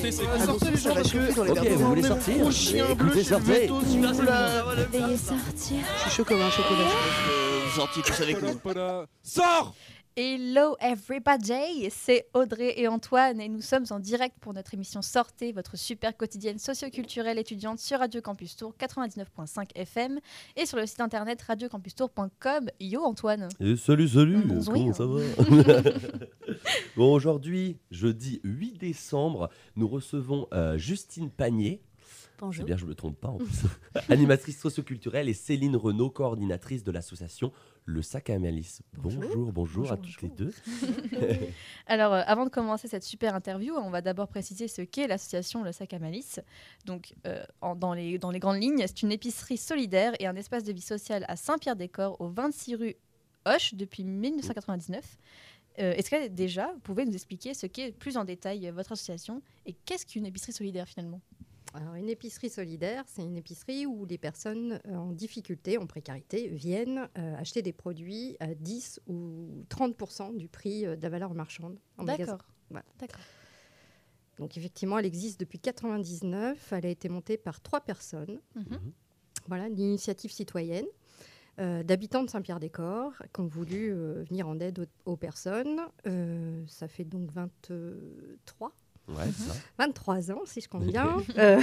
sortez, c'est Ah, cool. sortez les gens parce que Ok, vous voulez sortir gros chien Écoutez, bleu chez sortez. Veto, s'il vous plaît. Veuillez sortir. Je suis chaud comme un chocolat. Euh, vous sortiez tous avec nous. Sors Hello everybody, c'est Audrey et Antoine et nous sommes en direct pour notre émission Sortez, votre super quotidienne socioculturelle étudiante sur Radio Campus Tour 99.5 FM et sur le site internet radiocampustour.com. Yo Antoine Et salut, salut. Comment ça va Bon, aujourd'hui, jeudi 8 décembre, nous recevons euh, Justine Panier. C'est bien, je me trompe pas en plus. Animatrice socioculturelle et Céline Renaud, coordinatrice de l'association Le Sac à Malice. Bonjour, bonjour, Bonjour, à toutes les deux. Alors euh, avant de commencer cette super interview, on va d'abord préciser ce qu'est l'association Le Sac à Malice. Donc euh, en- dans, les, dans les grandes lignes, c'est une épicerie solidaire et un espace de vie sociale à Saint-Pierre-des-Corps au 26 rue Hoche depuis 1999. Euh, Est-ce que déjà, vous pouvez nous expliquer ce qu'est plus en détail votre association et qu'est-ce qu'une épicerie solidaire finalement? Alors, une épicerie solidaire, c'est une épicerie où les personnes euh, en difficulté, en précarité, viennent euh, acheter des produits à 10 ou 30% du prix euh, de la valeur marchande en magasin. D'accord. Voilà. D'accord. Donc effectivement, elle existe depuis 99. Elle a été montée par trois personnes. Mhm. Voilà, l'initiative citoyenne euh, d'habitants de Saint-Pierre-des-Corps qui ont voulu euh, venir en aide aux, aux personnes. Euh, ça fait donc 23 Ouais, c'est ça. 23 ans, si je compte bien, euh,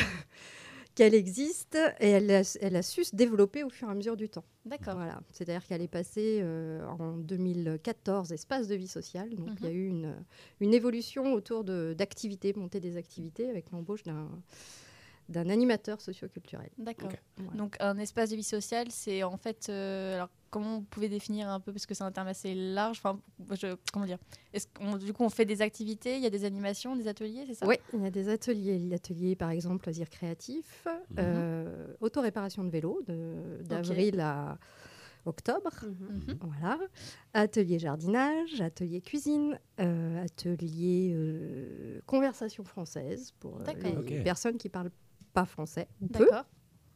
qu'elle existe et elle a, elle a su se développer au fur et à mesure du temps. D'accord. Voilà. C'est-à-dire qu'elle est passée euh, en 2014 espace de vie sociale. Donc il y a eu une, une évolution autour de- d'activités, montée des activités avec l'embauche d'un d'un animateur socioculturel. D'accord. Voilà. Donc un espace de vie sociale, c'est en fait, euh, alors comment vous pouvez définir un peu parce que c'est un terme assez large. Enfin, je, comment dire Est-ce qu'on du coup on fait des activités, il y a des animations, des ateliers, c'est ça? Oui, il y a des ateliers. L'atelier, par exemple, loisirs créatifs, euh, autoréparation de vélo de- d'avril à octobre. Mhm. Voilà. Atelier jardinage, atelier cuisine, euh, atelier euh, conversation française pour euh, les personnes qui parlent pas français ou peu. D'accord.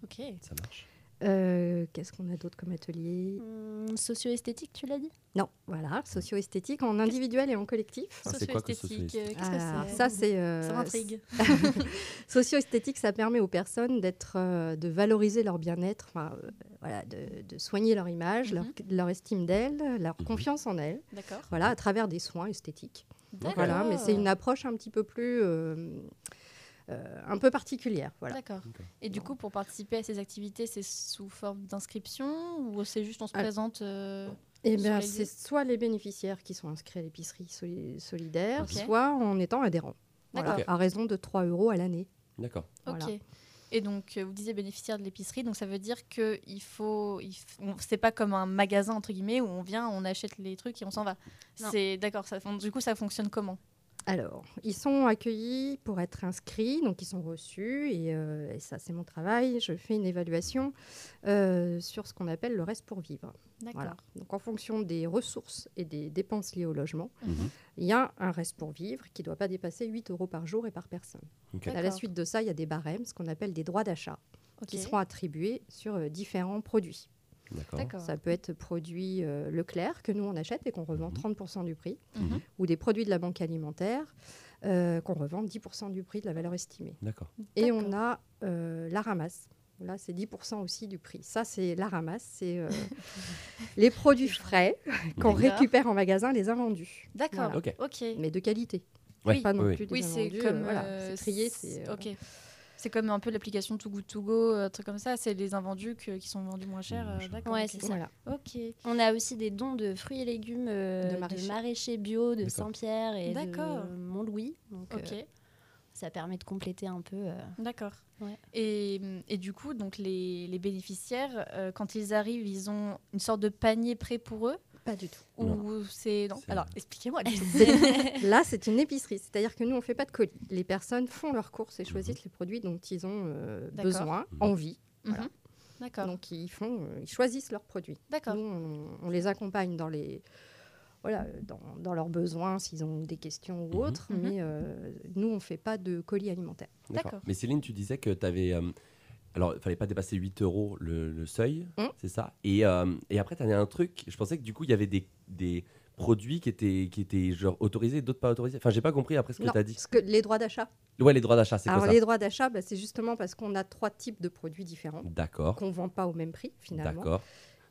Ok. Ça marche. Euh, Qu'est-ce qu'on a d'autre comme atelier? Hum, Socio-esthétique, tu l'as dit? Non, voilà, socio-esthétique en individuel et en collectif. Ah, Socio-esthétique, euh, qu'est-ce Ah, que c'est? ça c'est euh, Ça m'intrigue. Socio-esthétique, ça permet aux personnes d'être, euh, de valoriser leur bien-être, enfin, euh, voilà, de, de soigner leur image, leur, leur estime d'elles, leur Mhm. confiance en elles, D'accord. voilà, à travers des soins esthétiques. D'accord. Voilà, mais c'est une approche un petit peu plus, euh, un peu particulière. Voilà. D'accord. Et du coup, pour participer à ces activités, c'est sous forme d'inscription ou c'est juste on se Ah. présente euh, Et Sur bien, c'est soit les bénéficiaires qui sont inscrits à l'épicerie soli- solidaire, soit en étant adhérents. Voilà, D'accord. à raison de 3 euros à l'année. D'accord. Voilà. Ok. Et donc, euh, vous disiez bénéficiaire de l'épicerie, donc ça veut dire que il faut, il c'est pas comme un magasin entre guillemets où on vient, on achète les trucs et on s'en va. Non. C'est d'accord. Du coup, ça fonctionne comment? Alors, ils sont accueillis pour être inscrits, donc ils sont reçus, et, euh, et ça c'est mon travail. Je fais une évaluation euh, sur ce qu'on appelle le reste pour vivre. D'accord. Voilà. Donc en fonction des ressources et des dépenses liées au logement, Mhm. il y a un reste pour vivre qui ne doit pas dépasser 8 euros par jour et par personne. À la suite de ça, il y a des barèmes, ce qu'on appelle des droits d'achat, qui seront attribués sur euh, différents produits. D'accord. Ça peut être produits euh, Leclerc que nous on achète et qu'on revend Mhm. 30% du prix, Mhm. ou des produits de la banque alimentaire euh, qu'on revend 10% du prix de la valeur estimée. D'accord. Et on a euh, la ramasse. Là, c'est 10% aussi du prix. Ça, c'est la ramasse. C'est euh, les produits frais qu'on récupère en magasin, les invendus, D'accord. Voilà. Ok. Ok. mais de qualité. Ouais, Pas non oui, des Oui, c'est comme euh, voilà, c'est trié. C'est euh. C'est comme un peu l'application Too Good To Go, un truc comme ça. C'est les invendus que- qui sont vendus moins cher. euh. D'accord. Ouais, c'est ça. voilà. Ok. On a aussi des dons de fruits et légumes euh, De de, maraîchers. bio de. Saint-Pierre et de Mont-Louis. Donc, Ok. euh, ça permet de compléter un peu. euh, D'accord. Ouais. Et, et du coup, donc les, les bénéficiaires, euh, quand ils arrivent, ils ont une sorte de panier prêt pour eux Pas du tout. Ou c'est Alors, expliquez-moi. Là, c'est une épicerie. C'est-à-dire que nous, on ne fait pas de colis. Les personnes font leurs courses et Mhm. choisissent les produits dont ils ont euh, besoin, Mhm. envie. Voilà. Mhm. D'accord. Donc, ils, font, euh, ils choisissent leurs produits. D'accord. Nous, on, on les accompagne dans, les, voilà, dans, dans leurs besoins, s'ils ont des questions ou Mhm. autres, Mhm. mais euh, nous, on ne fait pas de colis alimentaires. D'accord. D'accord. Mais Céline, tu disais que tu avais. Alors, il fallait pas dépasser 8 euros le, le seuil, Hum. c'est ça et, euh, et après, tu avais un truc. Je pensais que du coup, il y avait des, des produits qui étaient, qui étaient genre autorisés, d'autres pas autorisés. Enfin, j'ai pas compris après ce que tu as dit. parce que les droits d'achat, Ouais, les droits d'achat, c'est quoi Alors ça les droits d'achat, bah, c'est justement parce qu'on a trois types de produits différents D'accord, qu'on ne vend pas au même prix finalement. d'accord.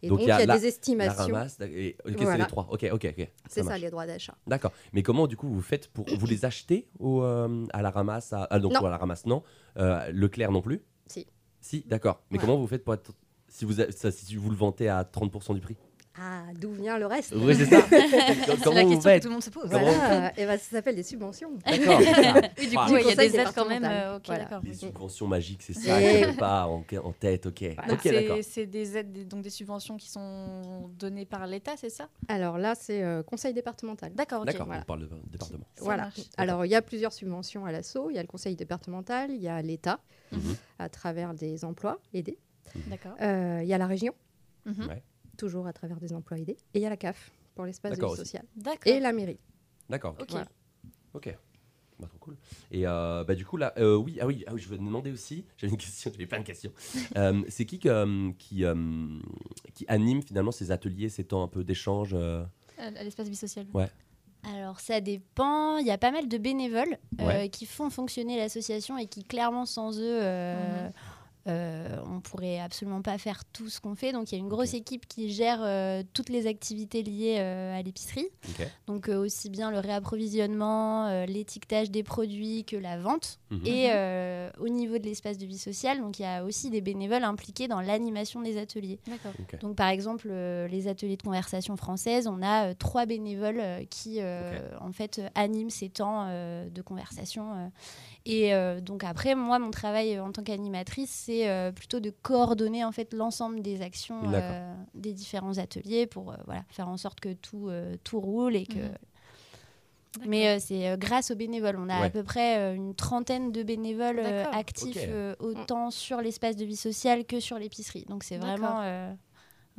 Et Donc, il y a il y a la- des La estimations. ramasse, et- ok, c'est les trois. Ok, ok, ok. C'est ça, les droits d'achat. D'accord. Mais comment du coup vous faites pour vous les achetez au, euh, à la ramasse à, ah, donc, Non. à la ramasse non, Euh, Leclerc non plus. Si. D'accord. Mais Ouais. comment vous faites pour être si vous a- ça, si vous le vendez à 30% du prix? Ah, d'où vient le reste Oui, c'est ça. C'est la question que tout le monde se pose. Voilà, et ben, ça s'appelle des subventions. D'accord. Oui, du coup, ouais, il y a des aides quand même. euh, Voilà. ok. subventions magiques, c'est ça Et- que j'ai pas en, en tête. Ok. Voilà. C'est des aides, des- donc des subventions qui sont données par l'État, c'est ça? Alors là, c'est euh, conseil départemental. D'accord, ok. D'accord. voilà. On parle de département. Ça Voilà. marche. Alors, il y a plusieurs subventions à l'assaut. Il y a le conseil départemental, il y a l'État Mhm. à travers des emplois aidés. D'accord. Euh, il y a la région. Ouais. Toujours à travers des emplois aidés. Et il y a la CAF pour l'espace de D'accord vie sociale. Et la mairie. D'accord. Ok. Voilà. Ok. Bah, trop cool. Et euh, bah, du coup, là, euh, oui, ah oui, ah oui, je voulais te demander aussi, j'avais une question, j'avais plein de questions. Euh, c'est qui que, qui, euh, qui anime finalement ces ateliers, ces temps un peu d'échange euh, À l'espace vie sociale. Alors ça dépend. Il y a pas mal de bénévoles euh, Ouais. qui font fonctionner l'association et qui clairement sans eux, euh, euh, on pourrait absolument pas faire tout ce qu'on fait. Donc il y a une grosse équipe qui gère euh, toutes les activités liées euh, à l'épicerie. Donc euh, aussi bien le réapprovisionnement, euh, l'étiquetage des produits que la vente. Mhm. Et euh, au niveau de l'espace de vie sociale, donc il y a aussi des bénévoles impliqués dans l'animation des ateliers. Donc, par exemple, euh, les ateliers de conversation française, on a euh, trois bénévoles euh, qui, euh, en fait, euh, animent ces temps euh, de conversation. Et euh, donc, après, moi, mon travail euh, en tant qu'animatrice, c'est euh, plutôt de coordonner, en fait, l'ensemble des actions euh, des différents ateliers pour euh, voilà, faire en sorte que tout, euh, tout roule et que... Mhm. Mais euh, c'est euh, grâce aux bénévoles. On a Ouais. à peu près euh, une trentaine de bénévoles euh, actifs euh, autant sur l'espace de vie sociale que sur l'épicerie. Donc c'est vraiment euh,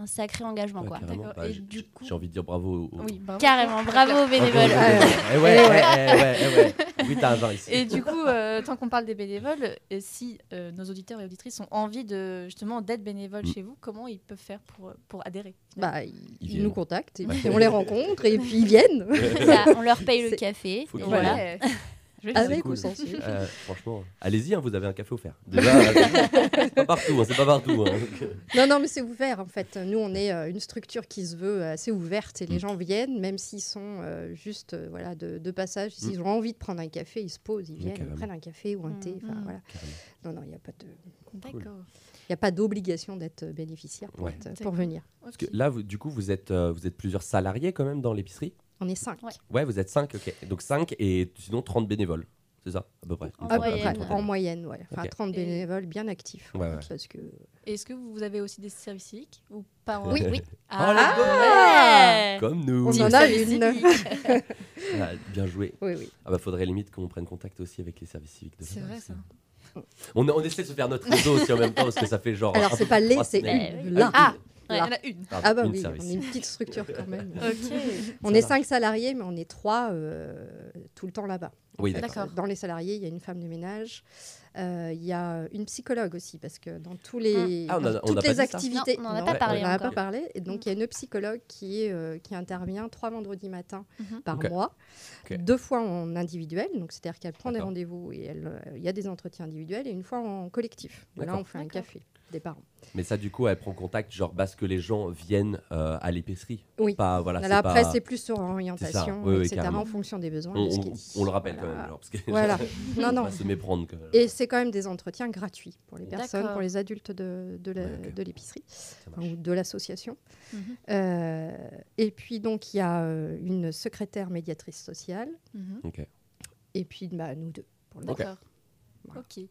un sacré engagement. Ouais, quoi. Bah, Et j'ai- du j'ai- coup- J'ai envie de dire bravo. aux- Oui, bravo. Carrément, bravo aux bénévoles. Et du coup, euh, tant qu'on parle des bénévoles, et si euh, nos auditeurs et auditrices ont envie de justement d'être bénévoles Mm. chez vous, comment ils peuvent faire pour, pour adhérer Bah, ils, Ils ils viennent. nous contactent et puis on les rencontre et puis ils viennent. Ça, on leur paye le café. Voilà. Avec cool. ou sans sucre. Euh, franchement, allez-y, hein, vous avez un café offert. Déjà, euh, c'est pas partout, hein, c'est pas partout. hein. Non, non, mais c'est ouvert en fait. Nous, on est euh, une structure qui se veut assez ouverte et les Mm. gens viennent, même s'ils sont euh, juste euh, voilà, de, de passage. S'ils ont envie de prendre un café, ils se posent, ils viennent, ils prennent un café ou un thé. Mm. voilà. Non, non, il n'y a pas de. D'accord. Il n'y a pas d'obligation d'être bénéficiaire pour, Ouais. être- D'accord. pour venir. Parce que là, vous- du coup, vous êtes, euh, vous êtes plusieurs salariés quand même dans l'épicerie? On est cinq. Ouais. Ouais, vous êtes 5, ok. Donc 5 et sinon 30 bénévoles. C'est ça, à peu près. En moyenne, près, en moyenne, ouais. Enfin, Ok. 30 Et- bénévoles bien actifs. Ouais, ouais. Parce que Est-ce que vous avez aussi des services civiques ou pas Oui, oui. Ah, go Ouais. Comme nous. on en a une. Ah, bien joué. Oui, oui. Ah bah faudrait limite qu'on prenne contact aussi avec les services civiques. de C'est vrai ça. On, on essaie de se faire notre réseau aussi en même temps parce que ça fait genre. Alors, c'est pas les, c'est semaines. Ah, Ouais. il y Là. en a une. Ah bah une oui, service. on est une petite structure quand même. On Ça est va. cinq salariés, mais on est trois euh, tout le temps là-bas. Oui, d'accord. Dans les salariés, il y a une femme de ménage. euh, Il y a une psychologue aussi, parce que dans, tous les, Ah, on a- dans on toutes les activités... Non, on n'en a pas parlé on n'en a encore. pas parlé. Et donc, il y a une psychologue qui, est, euh, qui intervient trois vendredis matins Mhm. par mois, deux fois en individuel, donc c'est-à-dire qu'elle prend des rendez-vous et euh, il y a des entretiens individuels, et une fois en collectif. Là, on fait un café des parents. Mais ça, du coup, elle prend contact, genre parce que les gens viennent euh, à l'épicerie. Oui. Pas, voilà, Là, c'est après, pas- c'est plus sur orientation, Oui, oui, etc., carrément. en fonction des besoins. On, de le rappelle Voilà. quand même, alors, parce que Voilà. non, on non. se méprendre. Et c'est quand même des entretiens gratuits pour les personnes, pour les adultes de, Ouais, l'épicerie ou de l'association. Mhm. Euh, et puis donc il y a euh, une secrétaire médiatrice sociale. Ok. et puis bah, nous deux. Pour le Ok. Voilà. Ok.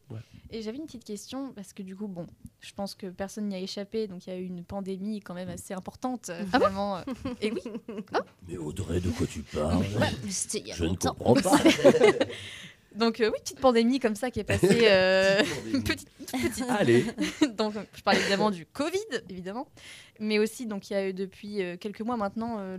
Et j'avais une petite question parce que du coup, bon, je pense que personne n'y a échappé, donc il y a eu une pandémie quand même assez importante, euh, Ah bon vraiment. euh, et oui, Mais Audrey, de quoi tu parles y a Je ne comprends pas. donc euh, oui, petite pandémie comme ça qui est passée, euh, une petite, petite. Allez. donc je parle évidemment du Covid, évidemment, mais aussi donc il y a eu depuis euh, quelques mois maintenant euh,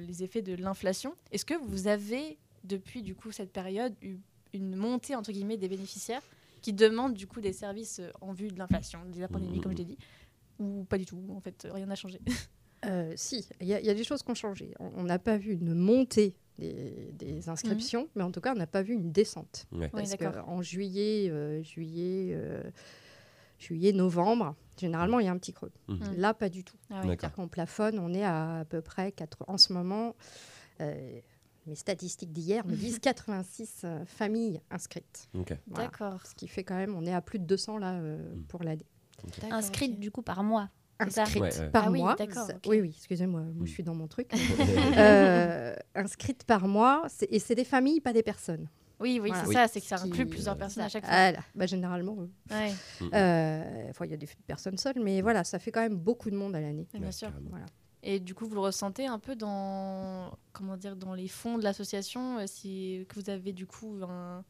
le- les effets de l'inflation. Est-ce que vous avez depuis du coup cette période eu une montée entre guillemets des bénéficiaires qui demandent du coup des services euh, en vue de l'inflation, de la pandémie comme je l'ai dit, ou pas du tout En fait, rien n'a changé. Euh, si, il y, a- il y a des choses qui ont changé. On n'a pas vu une montée des, des inscriptions, mais en tout cas, on n'a pas vu une descente. Ouais. Oui, Parce d'accord. qu'en juillet, euh, juillet, euh, juillet, novembre, généralement, il y a un petit creux. Mhm. Là, pas du tout. Ah oui. D'accord. C'est-à-dire qu'on plafonne, on est à à peu près, quatre- en ce moment, euh, mes statistiques d'hier me disent 86 euh, familles inscrites. Voilà. D'accord. Ce qui fait quand même, on est à plus de 200 là euh, Mm. pour l'année. D'accord, Inscrite ok. du coup par mois. Inscrites Ouais, ouais. par Ah mois. Oui, oui, excusez-moi, moi, Mm. je suis dans mon truc. Euh, inscrites par mois, et c'est des familles, pas des personnes. Oui, oui, Voilà. c'est Oui. ça, c'est que ça Ce qui- inclut plusieurs personnes à chaque fois. Voilà. Bah, généralement, Ouais, enfin, il y a des personnes seules, mais voilà, ça fait quand même beaucoup de monde à l'année. bien sûr. Voilà. Et du coup, vous le ressentez un peu dans, comment dire, dans les fonds de l'association, euh, si que vous avez du coup un,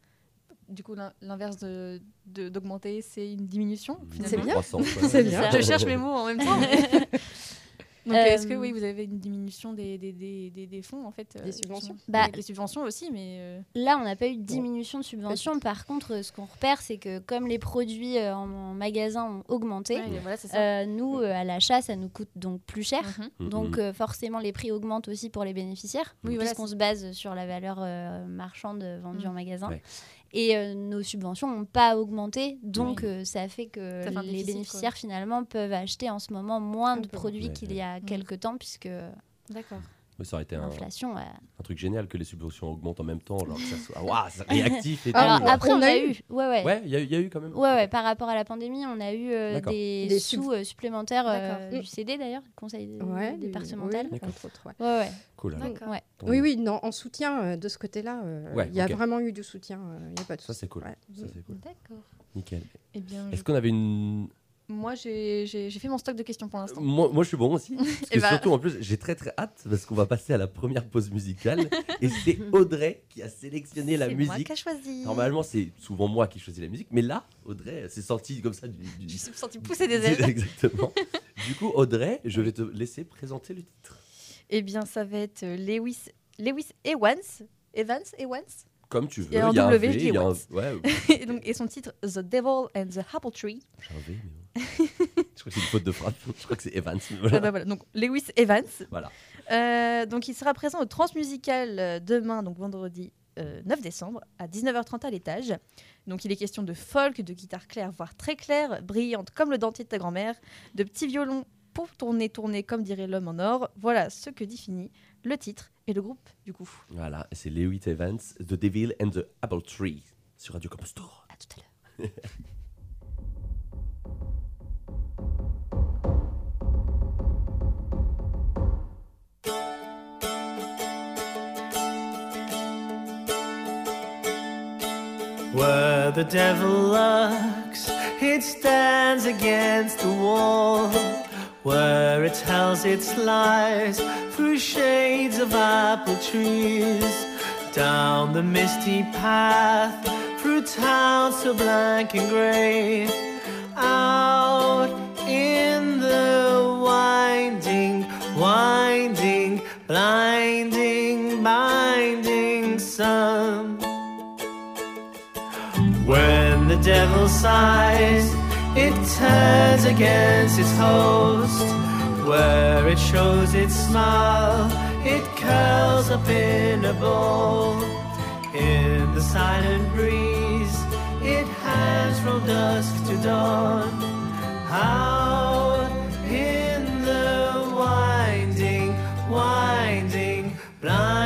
du coup l'in- l'inverse de d'augmenter, c'est une diminution C'est finalement? bien. C'est bien. Je cherche mes mots en même temps. Donc, Euh, est-ce que oui, vous avez une diminution des, des, des, des, des fonds en fait euh, Des subventions Bah, des, subventions aussi, mais euh, Là, on n'a pas eu de diminution de subvention. Peut-être. Par contre, euh, ce qu'on repère, c'est que comme les produits euh, en, en magasin ont augmenté, ouais, voilà, c'est ça. euh, nous, euh, à l'achat, ça nous coûte donc plus cher. Mhm. Mhm. Donc euh, forcément, les prix augmentent aussi pour les bénéficiaires, Oui, voilà, puisqu'on se base sur la valeur euh, marchande vendue Mm. en magasin. Ouais. Et euh, nos subventions n'ont pas augmenté, donc Oui. euh, ça fait que Ça fait un les bénéficiaires finalement peuvent acheter en ce moment moins Un de peu. produits Ouais, qu'il ouais. y a Mm. quelques temps, puisque D'accord. Mais ça aurait été un, l'inflation. un truc génial que les subventions augmentent en même temps, genre que ça soit waouh, c'est réactif et tout. Ah, Alors après, on a eu. Ouais, ouais. Ouais, il y, a eu- il y a eu quand même. Ouais, ouais, par rapport à la pandémie, on a eu euh, D'accord. des, Des sous sub- euh, supplémentaires euh, D'accord. du CD d'ailleurs, Conseil Ouais, départemental. oui, entre autres, ouais. Ouais, ouais. Cool. alors. D'accord. ouais. Tant Oui, mieux. oui, non, en soutien euh, de ce côté-là, euh, Ouais, il y a ok. vraiment eu du soutien. euh, Il n'y a pas de Ça c'est cool. Ouais. Ça c'est cool. D'accord. Nickel. Eh bien, je- Est-ce qu'on avait une moi, j'ai fait mon stock de questions pour l'instant. moi, moi, je suis bon aussi. Parce que Eh bah- surtout, en plus, j'ai très très hâte parce qu'on va passer à la première pause musicale. et c'est Audrey qui a sélectionné la C'est moi musique. qui a choisi. Normalement, c'est souvent moi qui choisis la musique, mais là, Audrey, c'est sorti comme ça du. du- Je me suis sentie pousser des ailes. Exactement. du coup, Audrey, je vais te laisser présenter le titre. Eh bien, ça va être euh, Lewis, Lewis Evans. Evans Evans Comme tu veux. Et en Il y a un V, je dis un. Ouais, et, donc, et son titre The Devil and the Apple Tree. j'ai un V, mais. Je crois que c'est une faute de frappe. Je crois que c'est Evans. Ah Voilà. bah voilà, donc Lewis Evans. Voilà. Euh, donc il sera présent au Transmusical euh, demain, donc vendredi euh, 9 décembre, à 19h30 à l'étage. Donc il est question de folk, de guitare claire, voire très claire, brillante comme le dentier de ta grand-mère, de petits violons pour tourner, tourner comme dirait l'homme en or. Voilà ce que définit le titre et le groupe du coup. Voilà, c'est Lewis Evans, The Devil and the Apple Tree sur Radio Campus Tour. À tout à l'heure. Where the devil lurks, it stands against the wall. Where it tells its lies through shades of apple trees. Down the misty path, through towns so blank and grey. Out in the winding, winding, blinding, devil sighs, it turns against its host. Where it shows its smile, it curls up in a ball. In the silent breeze, it hangs from dusk to dawn. Out in the winding, winding, blinding,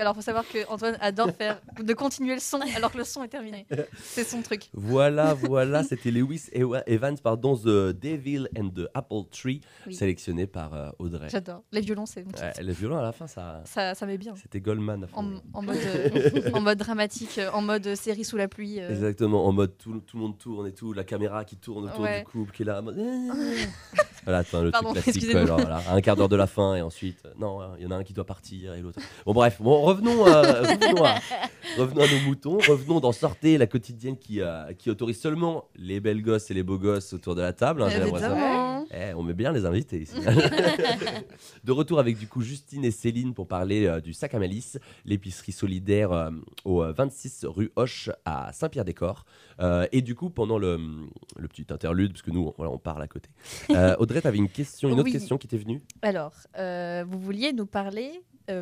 alors faut savoir que Antoine adore faire de continuer le son alors que le son est terminé. C'est son truc. Voilà, voilà, c'était Lewis Evans, pardon, The Devil and the Apple Tree, Oui. sélectionné par euh, Audrey. J'adore. Les violons, c'est mon Ouais, kiff. le violon à la fin, ça, Ça, ça met bien. c'était Goldman. à fond. En, en mode, euh, en mode dramatique, euh, en mode série sous la pluie. euh. Exactement, en mode tout, tout le monde tourne et tout, la caméra qui tourne autour Ouais. du couple qui est là mode. voilà, attends, le Pardon, truc classique, quoi, genre, voilà, un quart d'heure de la fin et ensuite, non, il y en a un qui doit partir et l'autre. Bon, bref, bon, revenons, revenons, à, revenons à nos moutons, revenons dans Sortez, la quotidienne qui, euh, qui autorise seulement les belles gosses et les beaux gosses autour de la table. hein, j'ai l'impression. Évidemment. Eh, on met bien les invités ici. de retour avec du coup Justine et Céline pour parler euh, du sac à malice, l'épicerie solidaire euh, au euh, 26 rue Hoche à Saint-Pierre-des-Corps. Euh, et du coup, pendant le, le petit interlude, parce que nous, voilà, on parle à côté, euh, Audrey, tu avais une question, une autre Oui. question qui t'est venue? Alors, euh, vous vouliez nous parler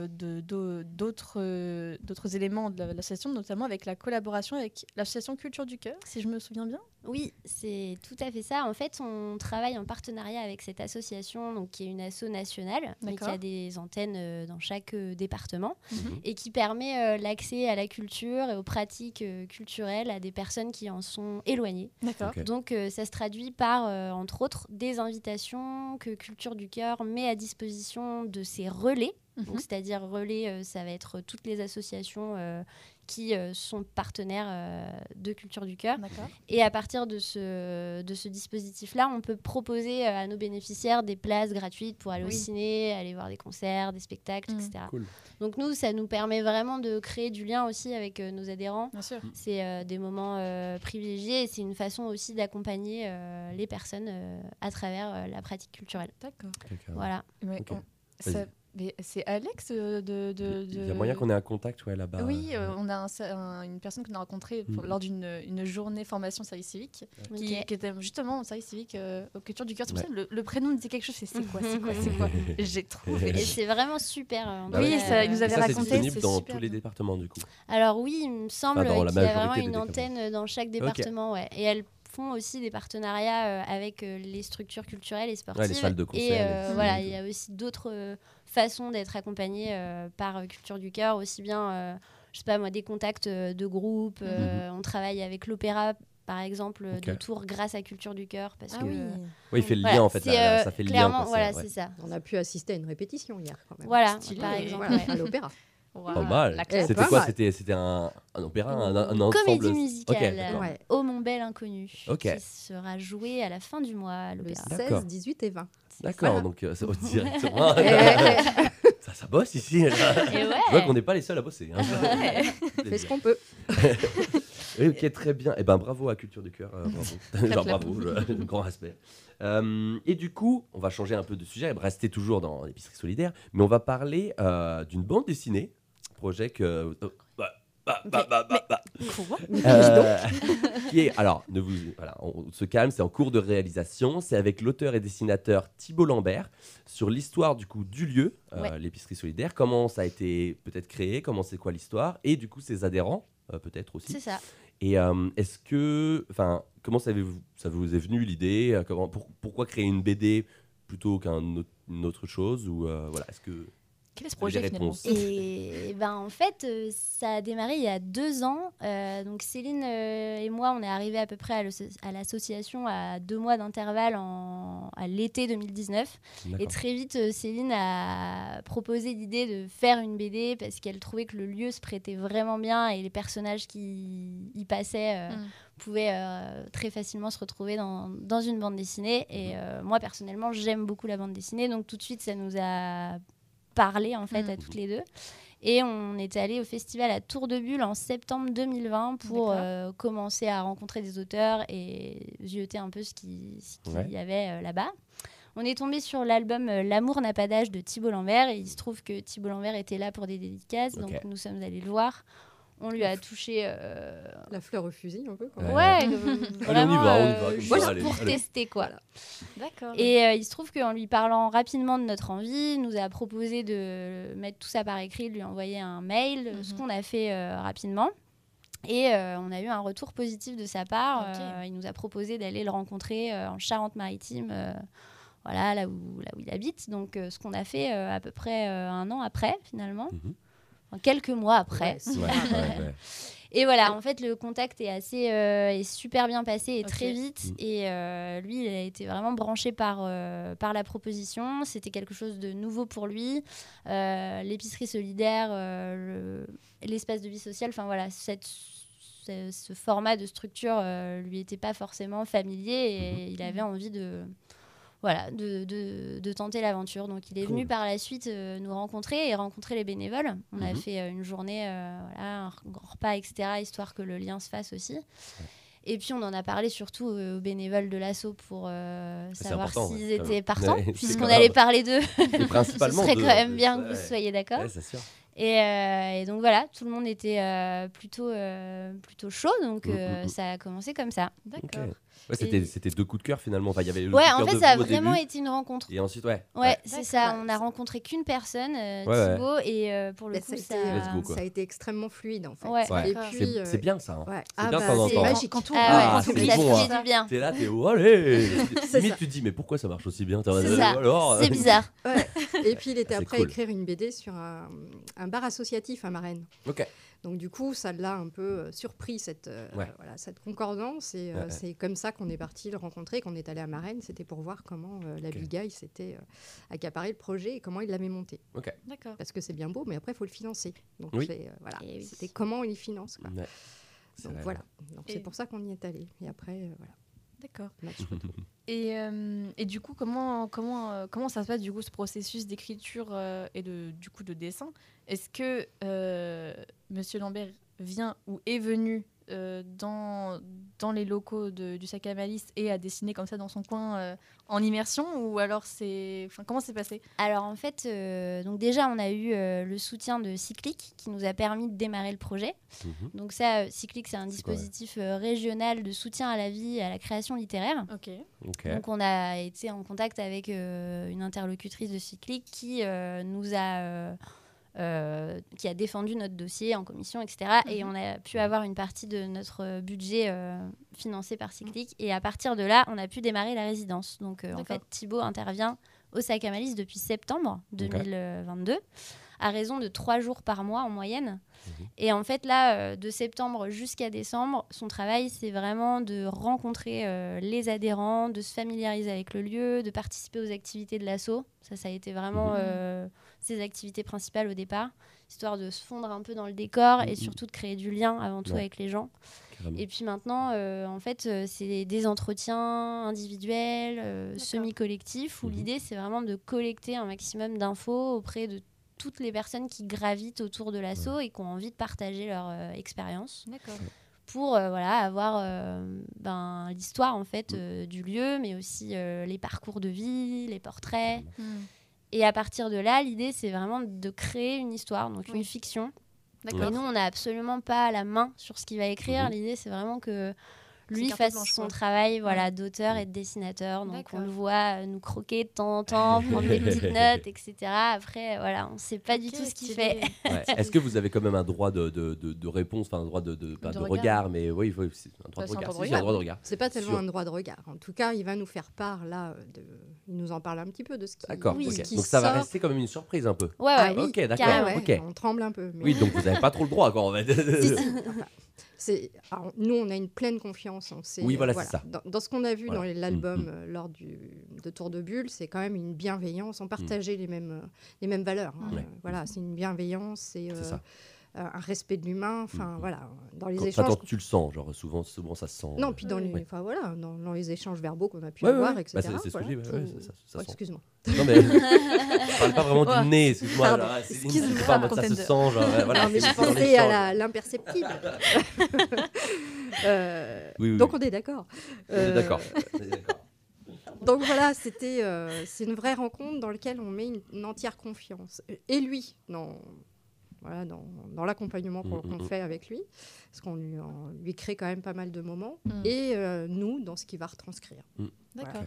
d'autres euh, d'autres éléments de la- l'association, notamment avec la collaboration avec l'association Culture du Cœur, si je me souviens bien. Oui, c'est tout à fait ça. En fait, on travaille en partenariat avec cette association, donc qui est une asso nationale, mais qui a des antennes euh, dans chaque euh, département Mhm. et qui permet euh, l'accès à la culture et aux pratiques euh, culturelles à des personnes qui en sont éloignées. D'accord. Ok. Donc, euh, ça se traduit par, euh, entre autres, des invitations que Culture du Cœur met à disposition de ses relais. Donc, Mhm. c'est-à-dire relais, euh, ça va être toutes les associations euh, qui euh, sont partenaires euh, de Culture du Cœur. Et à partir de ce, de ce dispositif-là, on peut proposer euh, à nos bénéficiaires des places gratuites pour aller au ciné, aller voir des concerts, des spectacles, Mm. etc. Cool. Donc nous, ça nous permet vraiment de créer du lien aussi avec euh, nos adhérents. Bien sûr. C'est euh, des moments euh, privilégiés et c'est une façon aussi d'accompagner euh, les personnes euh, à travers euh, la pratique culturelle. D'accord. Voilà. On- ça- mais c'est Alex euh, de. de, Il y a moyen qu'on ait un contact ouais, là-bas. Oui, euh, on a un- un- une personne qu'on a rencontrée pour- Mhm. lors d'une une journée formation service civique, qui, était justement au service civique euh, au culture du cœur. Ouais. le, le prénom me disait quelque chose. C'est quoi, c'est quoi, c'est quoi J'ai trouvé. Et c'est vraiment super. euh, en Bah Oui, ouais. ça, il euh, nous avait ça, c'est raconté. disponible c'est dans super tous les départements du coup. Alors oui, il me semble Enfin, dans qu'il y a vraiment une antenne euh, dans chaque département. Ouais. Et elles font aussi des partenariats euh, avec euh, les structures culturelles et sportives. salles de concert, Et euh, les- voilà, il y a aussi d'autres euh, façons d'être accompagné euh, par euh, Culture du Cœur, aussi bien, euh, je sais pas moi, des contacts euh, de groupe. euh, On travaille avec l'opéra. Par exemple, de. Tours grâce à Culture du Cœur. Parce Ah que, oui. Oui, il fait le voilà, lien en fait. là, euh, ça fait le lien. c'est- voilà, ouais. c'est ça. On a pu assister à une répétition hier quand même. Voilà, Stylé. par exemple. Voilà, ouais. à l'opéra. Pas mal. la Eh, classe. C'était quoi? mal. C'était c'était un, un opéra, un, un Une ensemble. comédie musicale. d'accord. Ouais. Ô mon bel inconnu, qui sera joué à la fin du mois à Le l'opéra. D'accord. 16, 18 et 20. D'accord, Voilà. donc euh, ça- directement. Eh, ça, ça bosse ici. Et Je vois ouais. qu'on n'est pas les seuls à bosser. hein. Fais ce qu'on peut. Oui, ok, très bien. Et ben bravo à Culture du Cœur. euh, bravo. Genre bravo, je- grand respect. Euh, et du coup, on va changer un peu de sujet, rester toujours dans l'épicerie solidaire, mais on va parler euh, d'une bande dessinée, projet que. euh, bah, bah, bah, bah, bah, bah. Quoi Euh, qui est alors ne vous voilà on, se calme c'est en cours de réalisation c'est avec l'auteur et dessinateur Thibault Lambert sur l'histoire du coup du lieu euh, Ouais. l'épicerie solidaire comment ça a été peut-être créé comment c'est quoi l'histoire et du coup ses adhérents euh, peut-être aussi C'est ça. et euh, est-ce que enfin comment ça vous ça vous est venu l'idée euh, comment pour- pourquoi créer une BD plutôt qu'une autre chose ou euh, voilà est-ce que Quel est ce projet finalement Et ben en fait, euh, ça a démarré il y a deux ans. Euh, donc Céline euh, et moi, on est arrivés à peu près à l'asso- à l'association à deux mois d'intervalle en, à l'été 2019. Et très vite, Céline a proposé l'idée de faire une BD parce qu'elle trouvait que le lieu se prêtait vraiment bien et les personnages qui y passaient euh, Mm. pouvaient euh, très facilement se retrouver dans, dans une bande dessinée. Et euh, moi, personnellement, j'aime beaucoup la bande dessinée. Donc tout de suite, ça nous a parlé en fait Mm. à toutes les deux. Et on est allé au festival à Tour de Bulle en septembre 2020 pour euh, commencer à rencontrer des auteurs et zioter un peu ce qu'il ce qu'il Ouais. y avait euh, là-bas. On est tombé sur l'album euh, L'amour n'a pas d'âge de Thibault Lambert et il se trouve que Thibault Lambert était là pour des dédicaces, donc nous sommes allés le voir. On lui a touché. euh, La fleur au fusil, un peu. quand Ouais. même. Ouais, Allez, on y vraiment, va, on y va, juste voilà, allez, pour allez. tester quoi. D'accord. Et euh, il se trouve qu'en lui parlant rapidement de notre envie, il nous a proposé de mettre tout ça par écrit, de lui envoyer un mail, euh, ce Mhm. qu'on a fait euh, rapidement. Et euh, on a eu un retour positif de sa part. Euh, il nous a proposé d'aller le rencontrer euh, en Charente-Maritime. euh, voilà, là où, là où il habite. Donc, euh, ce qu'on a fait euh, à peu près euh, un an après, finalement, Mhm. Quelques mois après. Ouais, Ouais. Et voilà, en fait, le contact est assez, euh, est super bien passé et très vite. Mm. Et euh, lui, il a été vraiment branché par, euh, par la proposition. C'était quelque chose de nouveau pour lui. Euh, L'épicerie solidaire, euh, le- l'espace de vie sociale, enfin voilà, cette, ce, ce format de structure euh, lui était pas forcément familier et il avait envie de voilà, de, de- de tenter l'aventure. Donc il est venu par la suite euh, nous rencontrer et rencontrer les bénévoles. On a Mhm. fait euh, une journée, euh, voilà, un grand repas, etc., histoire que le lien se fasse aussi. Et puis on en a parlé surtout aux bénévoles de l'assaut pour euh, C'est savoir s'ils ouais, étaient partants, Ouais, puisqu'on allait parler d'eux. Et Ce principalement serait quand même bien que vous soyez d'accord. Et, et donc voilà, tout le monde était plutôt, plutôt chaud, donc Mm, mm, mm. ça a commencé comme ça. D'accord. Ouais, c'était, Et- c'était deux coups de cœur finalement. Enfin, il y avait le Ouais, en fait, de ça a vraiment début, été une rencontre. Et ensuite, ouais. Ouais, c'est ça. On a rencontré qu'une personne, euh, Ouais, ouais. Thibaut, et euh, pour le Bah, coup, ça, ça. a été, Let's go, quoi. ça a été extrêmement fluide en fait. Ouais. Ouais. Et puis, C'est, euh, c'est bien ça. hein. ouais. C'est Ah bien bah, temps c'est temps. magique. Quand on- Ah, Ah, c'est bon, hein. du bien. T'es là, t'es oh, allez C'est Limite, tu te dis, mais pourquoi ça marche aussi bien euh, C'est bizarre. Et puis il était après cool. écrire une BD sur un, un bar associatif à Marennes. Ok. Donc du coup, ça l'a un peu euh, surpris cette, euh, Ouais. voilà, cette concordance. Et euh, Ouais, c'est comme ça qu'on est parti le rencontrer, qu'on est allé à Marennes. C'était pour voir comment euh, la Ok. Bigaille s'était euh, accaparé le projet et comment il l'avait monté. D'accord. Parce que c'est bien beau, mais après, il faut le financer. Donc Oui. c'est, euh, voilà, Et oui. c'était comment il finance. quoi. Ouais. C'est Donc voilà. Donc Et- c'est pour ça qu'on y est allé. Et après, euh, voilà. D'accord. Et, euh, et du coup, comment, comment, euh, comment ça se passe du coup ce processus d'écriture euh, et de, du coup de dessin? Est-ce que euh, Monsieur Lambert vient ou est venu euh, dans, dans les locaux de- du sac à malice et a dessiné comme ça dans son coin euh, en immersion ou alors c'est enfin comment c'est passé? Alors en fait, euh, donc déjà on a eu euh, le soutien de Cyclic qui nous a permis de démarrer le projet. Mhm. Donc ça, Cyclic c'est un dispositif euh, régional de soutien à la vie et à la création littéraire. Donc on a été en contact avec euh, une interlocutrice de Cyclic qui euh, nous a euh, qui a défendu notre dossier en commission, etc. Et Mhm. on a pu avoir une partie de notre budget euh, financé par Cyclic. Et à partir de là, on a pu démarrer la résidence. Donc euh, en fait, Thibaut intervient au Sac à Malice depuis septembre 2022, à raison de trois jours par mois en moyenne. Mhm. Et en fait, là, euh, de septembre jusqu'à décembre, son travail, c'est vraiment de rencontrer les adhérents, de se familiariser avec le lieu, de participer aux activités de l'assaut. Ça, ça a été vraiment Mhm. Ses activités principales au départ, histoire de se fondre un peu dans le décor et surtout de créer du lien avant tout Ouais. avec les gens. Carrément. Et puis maintenant, euh, en fait, euh, c'est des entretiens individuels, euh, semi-collectifs, où Mhm. l'idée, c'est vraiment de collecter un maximum d'infos auprès de toutes les personnes qui gravitent autour de l'assaut et qui ont envie de partager leur euh, expérience D'accord. pour euh, voilà, avoir euh, ben, l'histoire en fait Mm. euh, du lieu, mais aussi euh, les parcours de vie, les portraits. Et à partir de là, l'idée, c'est vraiment de créer une histoire, donc Oui. une fiction. Et nous, on n'a absolument pas la main sur ce qu'il va écrire. Mhm. L'idée, c'est vraiment que lui fasse blanche, son quoi. travail voilà, d'auteur et de dessinateur. Donc, on le voit euh, nous croquer de temps en temps, prendre des petites notes, etc. Après, voilà, on ne sait pas du tout ce qu'il fait. Ouais. Est-ce que vous avez quand même un droit de, de, de, de réponse, enfin un droit de, de, pas De de regard. regard, mais oui, oui, c'est un droit Bah, de regard. droit de Si, c'est un regard. droit de regard. C'est pas tellement un droit de regard. En tout cas, il va nous faire part là. euh, De... Il nous en parle un petit peu de ce qui. D'accord. Oui. Donc ça va rester quand même une surprise un peu. Ouais, Ah ouais. oui, ok, d'accord. Ah carrément. ouais, Ok. On tremble un peu. mais- Oui, donc vous n'avez pas trop le droit, quoi. En fait. Alors, nous, on a une pleine confiance. On sait, Oui, voilà, c'est ça. Dans, dans ce qu'on a vu Voilà. dans l'album Mm, euh, lors du, de Tour de Bulle, c'est quand même une bienveillance. On partageait les, mêmes, euh, les mêmes valeurs. hein. Ouais. Voilà, c'est une bienveillance, c'est C'est euh, ça. Euh, un respect de l'humain. Enfin, Mm. voilà. Dans les Quand, échanges. quand tu le sens, genre souvent, souvent ça se sent. Non, puis dans les, voilà, dans, dans les échanges verbaux qu'on a pu Ouais, avoir, ouais. etc. Bah, c'est- c'est ce que voilà, ouais, ça- ça. Excuse-moi. Non, mais je parle pas vraiment du nez, excuse-moi. Excuse-moi, mode ça se sent, genre, voilà. mais c'est je pensais à l'imperceptible. Euh, donc on est d'accord. Euh, d'accord. Donc voilà, c'était euh, c'est une vraie rencontre dans laquelle on met une, une entière confiance. Et lui, dans, voilà, dans, dans l'accompagnement qu'on Mm, mm, mm. fait avec lui, parce qu'on lui, crée quand même pas mal de moments, Mm. et euh, nous, dans ce qu'il va retranscrire. D'accord.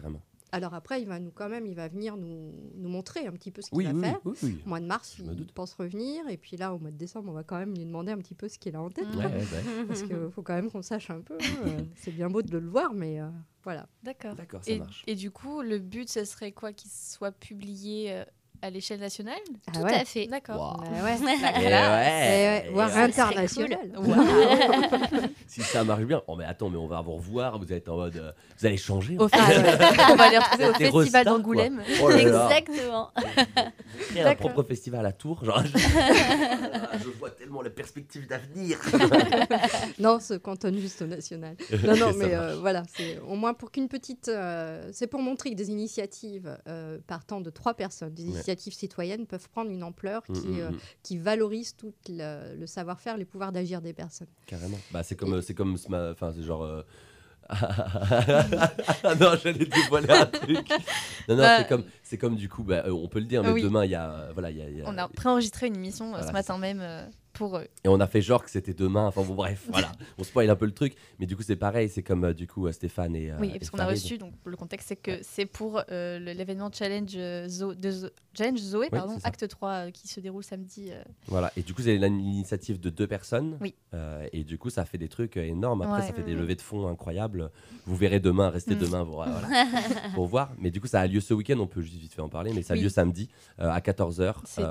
Alors après, il va nous quand même, il va venir nous, nous montrer un petit peu ce qu'il Oui, va oui, faire. oui, oui. Au mois de mars, Je il doute. pense revenir. Et puis là, au mois de décembre, on va quand même lui demander un petit peu ce qu'il a en tête. Mm. Ouais, ouais, ouais. Parce qu'il faut quand même qu'on sache un peu. hein. Euh, C'est bien beau de le voir, mais euh, voilà. D'accord. D'accord, ça Et, marche. et du coup, le but, ce serait quoi? Qu'il soit publié euh, à l'échelle nationale? Ah Tout ouais. à fait. D'accord. Wow. Bah ouais. Eh Et ouais, ouais, voire ouais. international. Si ça marche bien. Oh, mais attends, mais on va vous revoir. Vous allez être en mode. euh, vous allez changer. Au on va les retrouver au festival d'Angoulême. Oh. Exactement. Créer un propre festival à Tours. Genre, je... je vois tellement la perspective d'avenir. Non, se cantonne juste au national. Non, non, mais euh, voilà, c'est au moins pour qu'une petite. euh, c'est pour montrer que des initiatives euh, partant de trois personnes, des Ouais. Initiatives citoyennes, peuvent prendre une ampleur qui, Mm, mm, euh, mm. qui valorise tout le, le savoir-faire, les pouvoirs d'agir des personnes. Carrément. Bah, c'est comme, c'est comme, enfin, c'est genre. euh, non, j'allais dévoiler un truc. Non, non, Bah, c'est comme, c'est comme du coup, bah, euh, on peut le dire, mais oui. demain, il y a, euh, voilà, il y a, y a- On a préenregistré une émission euh, Voilà, ce matin même euh, pour eux. et on a fait genre que c'était demain. Enfin bon, bref, voilà, on spoil un peu le truc, mais du coup, c'est pareil, c'est comme euh, du coup euh, Stéphane et. euh, Oui, et parce qu'on a reçu, donc le contexte c'est que c'est pour euh, l'événement Challenge, euh, de Challenge Zoé, pardon, acte 3 euh, qui se déroule samedi. euh. Voilà, et du coup, c'est l'initiative de deux personnes. Oui. Euh, et du coup, ça fait des trucs énormes. Après, Ouais. ça fait des levées de fonds incroyables. Vous verrez demain, restez Mm. demain pour, voilà, pour voir. Mais du coup, ça a lieu ce week-end, on peut juste vite fait en parler, mais ça a Oui. lieu samedi à 14h. C'est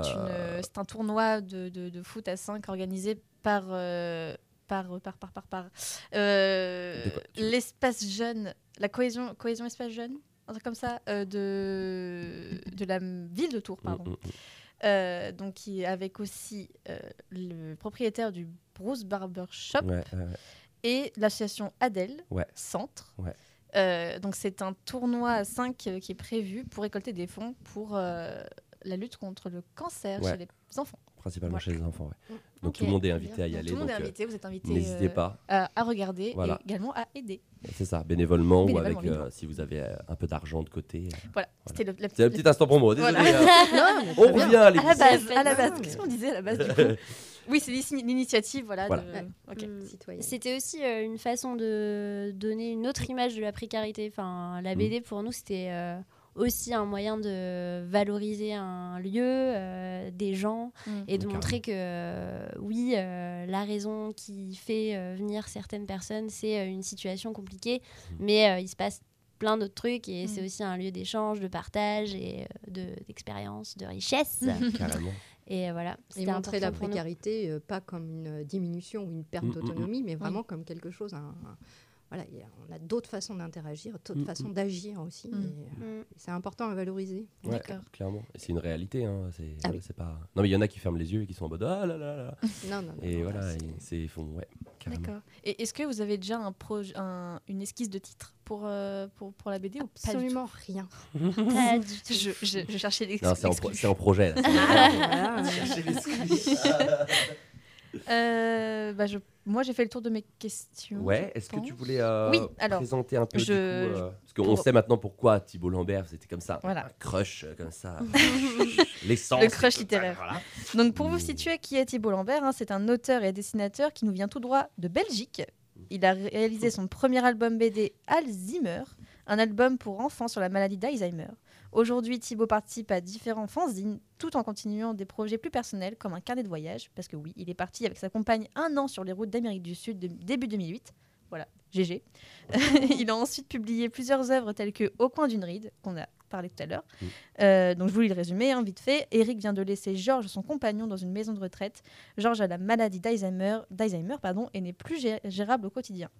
un tournoi de, de- de foot à 5 organisé par. par, par, par, par, par l'espace jeune, la cohésion, cohésion espace jeune, un truc comme ça, euh, de, de la ville de Tours, pardon. Euh, donc qui avec aussi euh, le propriétaire du Bruce Barber Shop Ouais, et l'association Adèle Ouais. Centre. Ouais. Donc c'est un tournoi à 5 qui est prévu pour récolter des fonds pour la lutte contre le cancer chez les enfants. Principalement Ouais. chez les enfants. ouais. Donc tout le monde est invité bien. à y Donc, aller. Tout le monde est donc, euh, invité, vous êtes invité N'hésitez euh, pas, à, à regarder Voilà. et également à aider. c'est ça, bénévolement, ou avec euh, si vous avez euh, un peu d'argent de côté. euh. Voilà, c'était le, la- un petit instant pour moi, désolé. Voilà. euh, Non, on très bien. revient à à la base, à la Non, base. Qu'est-ce qu'on disait à la base du coup Oui, c'est l'ini- l'initiative, voilà. Voilà. de- Ouais. ok. Mm. C'était aussi euh, une façon de donner une autre image de la précarité. Enfin, la Mm. BD pour nous c'était euh, aussi un moyen de valoriser un lieu, euh, des gens Mm. et de montrer que euh, oui, euh, la raison qui fait euh, venir certaines personnes, c'est euh, une situation compliquée, Mm. mais euh, il se passe plein d'autres trucs et Mm. c'est aussi un lieu d'échange, de partage et euh, de- d'expérience, de richesse. Carrément. et voilà, Et c'était montrer la précarité, euh, pas comme une diminution ou une perte Mm, mm, d'autonomie, mais vraiment comme quelque chose. un- un- voilà, y a- on a d'autres façons d'interagir, d'autres Mm, façons mm. d'agir aussi. Mm. et, euh, Mm. c'est important à valoriser. Ouais, D'accord. clairement. Et C'est une réalité. Hein. C'est Ah oui. pas. Non, mais il y en a qui ferment les yeux et qui sont en mode ah là là là. Non, non, non, Et non, voilà, c'est- et c'est ils font ouais. D'accord. Et est-ce que vous avez déjà un projet, un- une esquisse de titre pour, euh, pour, pour la BD ou pas du Absolument rien. Pas du tout je, je, je cherchais l'ex- Non, c'est en, pro- l'exclu. c'est en projet. Là. Voilà, Euh, bah, je, moi, j'ai fait le tour de mes questions. Ouais, est-ce que tu voulais euh, Oui, alors, présenter un peu du je- coup euh, Parce qu'on pour- sait maintenant pourquoi Thibault Lambert, c'était comme ça. Voilà. Un crush comme ça. L'essence. Le crush littéraire. Voilà. Donc, pour vous Mm. situer qui est Thibault Lambert, hein, c'est un auteur et dessinateur qui nous vient tout droit de Belgique. Il a réalisé son premier album BD Alzheimer, un album pour enfants sur la maladie d'Alzheimer. Aujourd'hui, Thibault participe à différents fanzines tout en continuant des projets plus personnels comme un carnet de voyage, parce que oui, il est parti avec sa compagne un an sur les routes d'Amérique du Sud de- début 2008. Voilà, GG. il a ensuite publié plusieurs œuvres telles que Au coin d'une ride, qu'on a parlé tout à l'heure. Mm. Euh, donc je vous lis le résumé, hein, vite fait. Eric vient de laisser Georges, son compagnon, dans une maison de retraite. Georges a la maladie d'Alzheimer, pardon, et n'est plus gé- gérable au quotidien.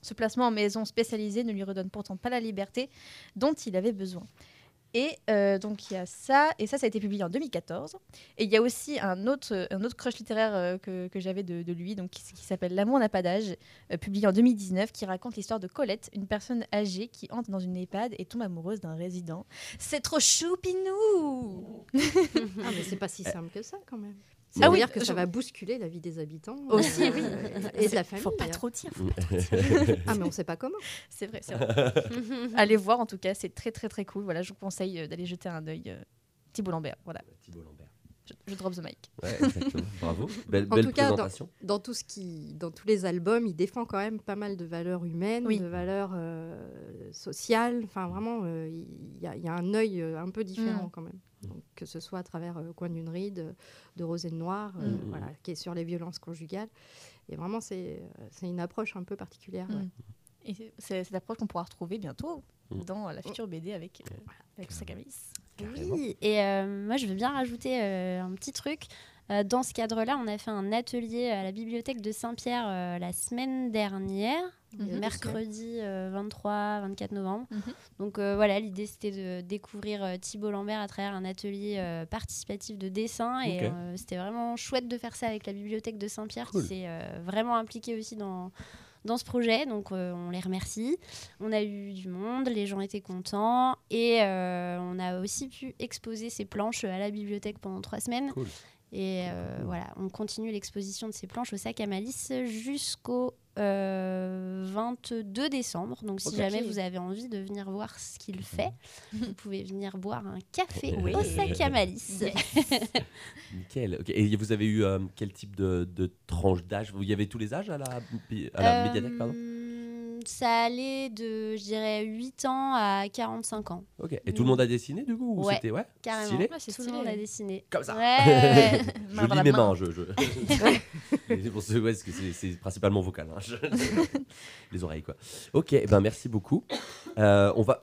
Ce placement en maison spécialisée ne lui redonne pourtant pas la liberté dont il avait besoin. Et euh, donc il y a ça, et ça, ça a été publié en 2014. Et il y a aussi un autre, un autre crush littéraire euh, que, que j'avais de, de lui, donc qui, qui s'appelle L'amour n'a pas d'âge, euh, publié en 2019, qui raconte l'histoire de Colette, une personne âgée qui entre dans une EHPAD et tombe amoureuse d'un résident. C'est trop choupinou Ah, mais c'est pas si simple que ça quand même. Ah Ça veut oui, dire que ça va bousculer la vie des habitants. Aussi, euh, oui. Et de la famille. Faut pas trop dire, faut Ah, mais on sait pas comment. C'est vrai, c'est vrai. Allez voir en tout cas, c'est très très très cool. Voilà, je vous conseille euh, d'aller jeter un œil. euh, Thibault Lambert, voilà. Thibault Lambert. Je, je drop the mic. Ouais, exactement. Bravo. Belle, En belle tout cas, dans- présentation. dans tout ce qui, dans tous les albums, il défend quand même pas mal de valeurs humaines, Oui. de valeurs euh, sociales. Enfin, vraiment, euh, il y, a- il y a un œil euh, un peu différent Mm. quand même. Donc, que ce soit à travers euh, Coin d'une ride, de Rosée Noire, euh, Mm. voilà, qui est sur les violences conjugales. Et vraiment, c'est c'est une approche un peu particulière. ouais. Mm. Et c'est- cette approche qu'on pourra retrouver bientôt Mm. dans la future BD avec, euh, avec Malice. Carrément. Oui, et euh, moi je veux bien rajouter euh, un petit truc. Euh, dans ce cadre-là, on a fait un atelier à la bibliothèque de Saint-Pierre la semaine dernière, Mhm. mercredi euh, 23-24 novembre. Mhm. Donc euh, voilà, l'idée c'était de découvrir euh, Thibault Lambert à travers un atelier participatif de dessin. Et c'était vraiment chouette de faire ça avec la bibliothèque de Saint-Pierre Cool. qui s'est vraiment impliquée aussi dans, dans ce projet. Donc euh, on les remercie. On a eu du monde, les gens étaient contents. Et euh, on a aussi pu exposer ces planches à la bibliothèque pendant trois semaines. Et euh, voilà, on continue l'exposition de ces planches au sac à malice jusqu'au euh, 22 décembre. Donc si jamais vous avez envie de venir voir ce qu'il fait, vous pouvez venir boire un café Oui. au sac à malice. Nickel. Et vous avez eu euh, quel type de, de tranche d'âge? Vous y avait tous les âges à la, à la Euh, médiathèque, pardon? Ça allait de, je dirais, 8 ans à 45 ans. Ok. Et tout le monde a dessiné du coup ou Ouais, c'était ouais Carrément. Stylé Ouais, c'est Tout le stylé. monde a dessiné. Comme ça. Ouais, ouais, ouais. Je Main dans lis la mes main. mains, je. je... c'est pour ceux, ouais, parce que c'est- c'est principalement vocal. hein. Je- Les oreilles, quoi. Ok, eh ben merci beaucoup. Euh, on va.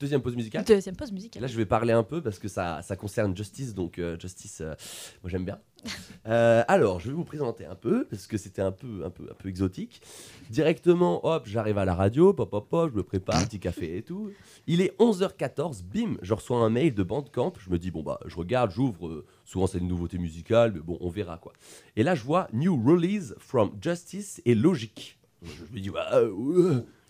Deuxième pause musicale. Deuxième pause musicale. Là, je vais parler un peu parce que ça, ça concerne Justice, donc euh, Justice, euh, moi j'aime bien. Euh, alors, je vais vous présenter un peu parce que c'était un peu, un peu, un peu exotique. Directement, hop, j'arrive à la radio, pop, pop, pop, je me prépare, petit café et tout. Il est 11h14, bim, je reçois un mail de Bandcamp. Je me dis bon bah, je regarde, j'ouvre. souvent c'est une nouveauté musicale, mais bon, on verra quoi. Et là, je vois New Release from Justice et Logic. Je me dis bah,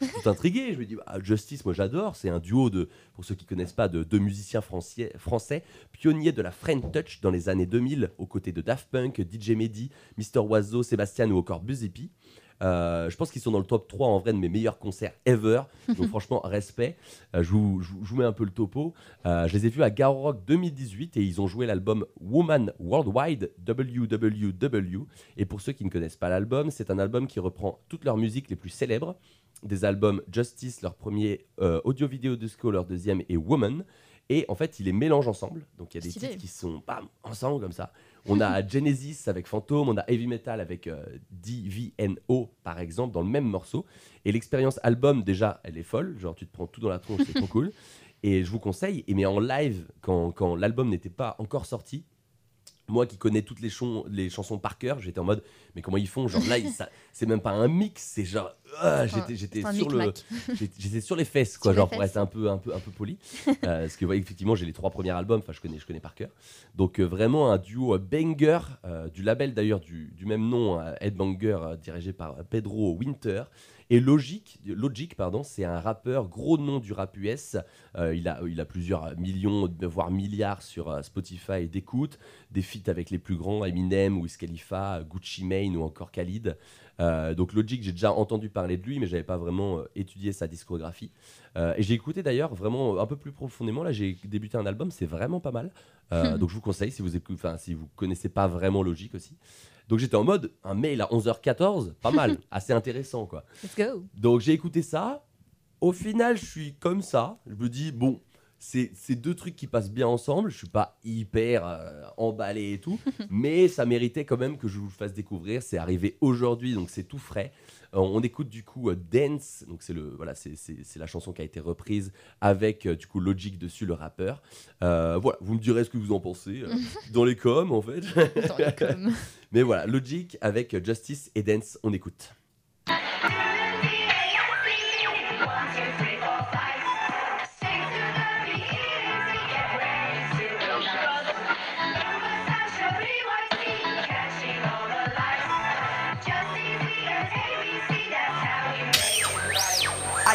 ouais. Je suis tout intrigué. Je me dis bah, Justice, moi j'adore. C'est un duo de, pour ceux qui connaissent pas, de deux musiciens français, français pionniers de la French Touch dans les années 2000, aux côtés de Daft Punk, DJ Mehdi, Mister Oiseau, Sébastien ou encore Buzz Hippie. Euh, je pense qu'ils sont dans le top 3 en vrai de mes meilleurs concerts ever. Donc franchement, respect. Euh, vous- je vous mets un peu le topo. Euh, je les ai vus à Garo Rock 2018 et ils ont joué l'album Woman Worldwide, WWW. Et pour ceux qui ne connaissent pas l'album, c'est un album qui reprend toutes leurs musiques les plus célèbres. Des albums Justice, leur premier, euh, audio-vidéo disco, leur deuxième, et Woman. Et en fait, il les mélange ensemble. Donc il y a des Stylé. titres qui sont bam, ensemble comme ça. On a Genesis avec Phantom, on a Heavy Metal avec euh, DVNO par exemple dans le même morceau. Et l'expérience album déjà, elle est folle. Genre tu te prends tout dans la tronche, c'est trop cool. Et je vous conseille. Et mais en live, quand, quand l'album n'était pas encore sorti, moi qui connais toutes les, chansons par cœur, j'étais en mode mais comment ils font? Genre là, c'est même pas un mix, c'est genre ah, j'étais sur le micmac. J'étais- J'étais sur les fesses, quoi, Sur genre pour être un peu, un peu, un peu poli. Euh, parce que, ouais, effectivement, j'ai les trois premiers albums, enfin, je connais, je connais par cœur. Donc, euh, vraiment un duo euh, banger, du label d'ailleurs du, du même nom, Headbanger, dirigé par Pedro Winter. Et Logic, Logic pardon, c'est un rappeur, gros nom du rap US. Euh, il, a, il a plusieurs millions, voire milliards sur euh, Spotify d'écoute, des feats avec les plus grands, Eminem, Wiz Khalifa, Gucci Mane ou encore Khalid. Euh, donc Logic, j'ai déjà entendu parler de lui, mais j'avais pas vraiment étudié sa discographie. Euh, et j'ai écouté d'ailleurs vraiment un peu plus profondément. Là, j'ai débuté un album, c'est vraiment pas mal. Euh, donc je vous conseille si vous écoutez, enfin si vous connaissez pas vraiment Logic aussi. Donc j'étais en mode un mail à 11h14, pas mal, assez intéressant quoi. Let's go. Donc j'ai écouté ça. Au final, je suis comme ça. Je me dis, bon, c'est deux trucs qui passent bien ensemble. Je suis pas hyper euh, emballé et tout. mais ça méritait quand même que je vous le fasse découvrir. C'est arrivé aujourd'hui, donc c'est tout frais. Euh, on écoute du coup euh, Dance. Donc c'est le voilà, c'est- la chanson qui a été reprise avec du coup Logic dessus, le rappeur. Voilà, vous me direz ce que vous en pensez dans les coms en fait. Dans les coms. mais voilà, Logic avec Justice et Dance, on écoute.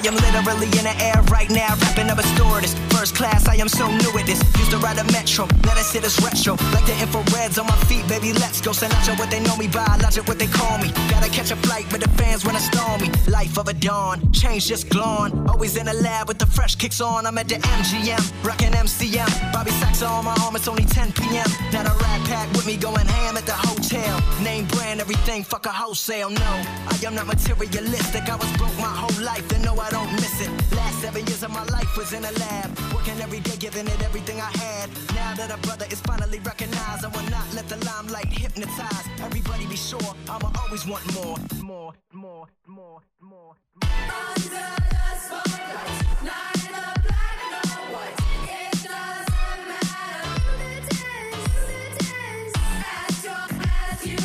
Am literally in the air right now, rapping up a stewardess. First class, I am so new at this. Used to ride a metro, let us hit us retro. Like the infrareds on my feet, baby, let's go. Sinatra, what they know me by, logic, what they call me. Gotta catch a flight with the fans when I storm me. Life of a dawn, change just glowing. Always in the lab with the fresh kicks on. I'm at the MGM, rocking MCM. Bobby Sacks on my arm, it's only 10 p.m. Now the rat pack with me going ham at the hotel. Name brand, everything, fuck a wholesale. No, I am not materialistic. I was broke my whole life, and no, I don't miss it. Last seven years of my life was in a lab, Working every day, giving it everything I had. Now that a brother is finally recognized, I will not let the limelight hypnotize. Everybody be sure, I'ma always want more. More, more, more, more. Under the spotlight, not black and white. It doesn't matter. Do the dance, do the dance. As your as you.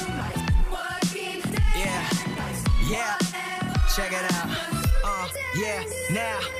Working day and night. Yeah. Check it out. Uh, yeah, now.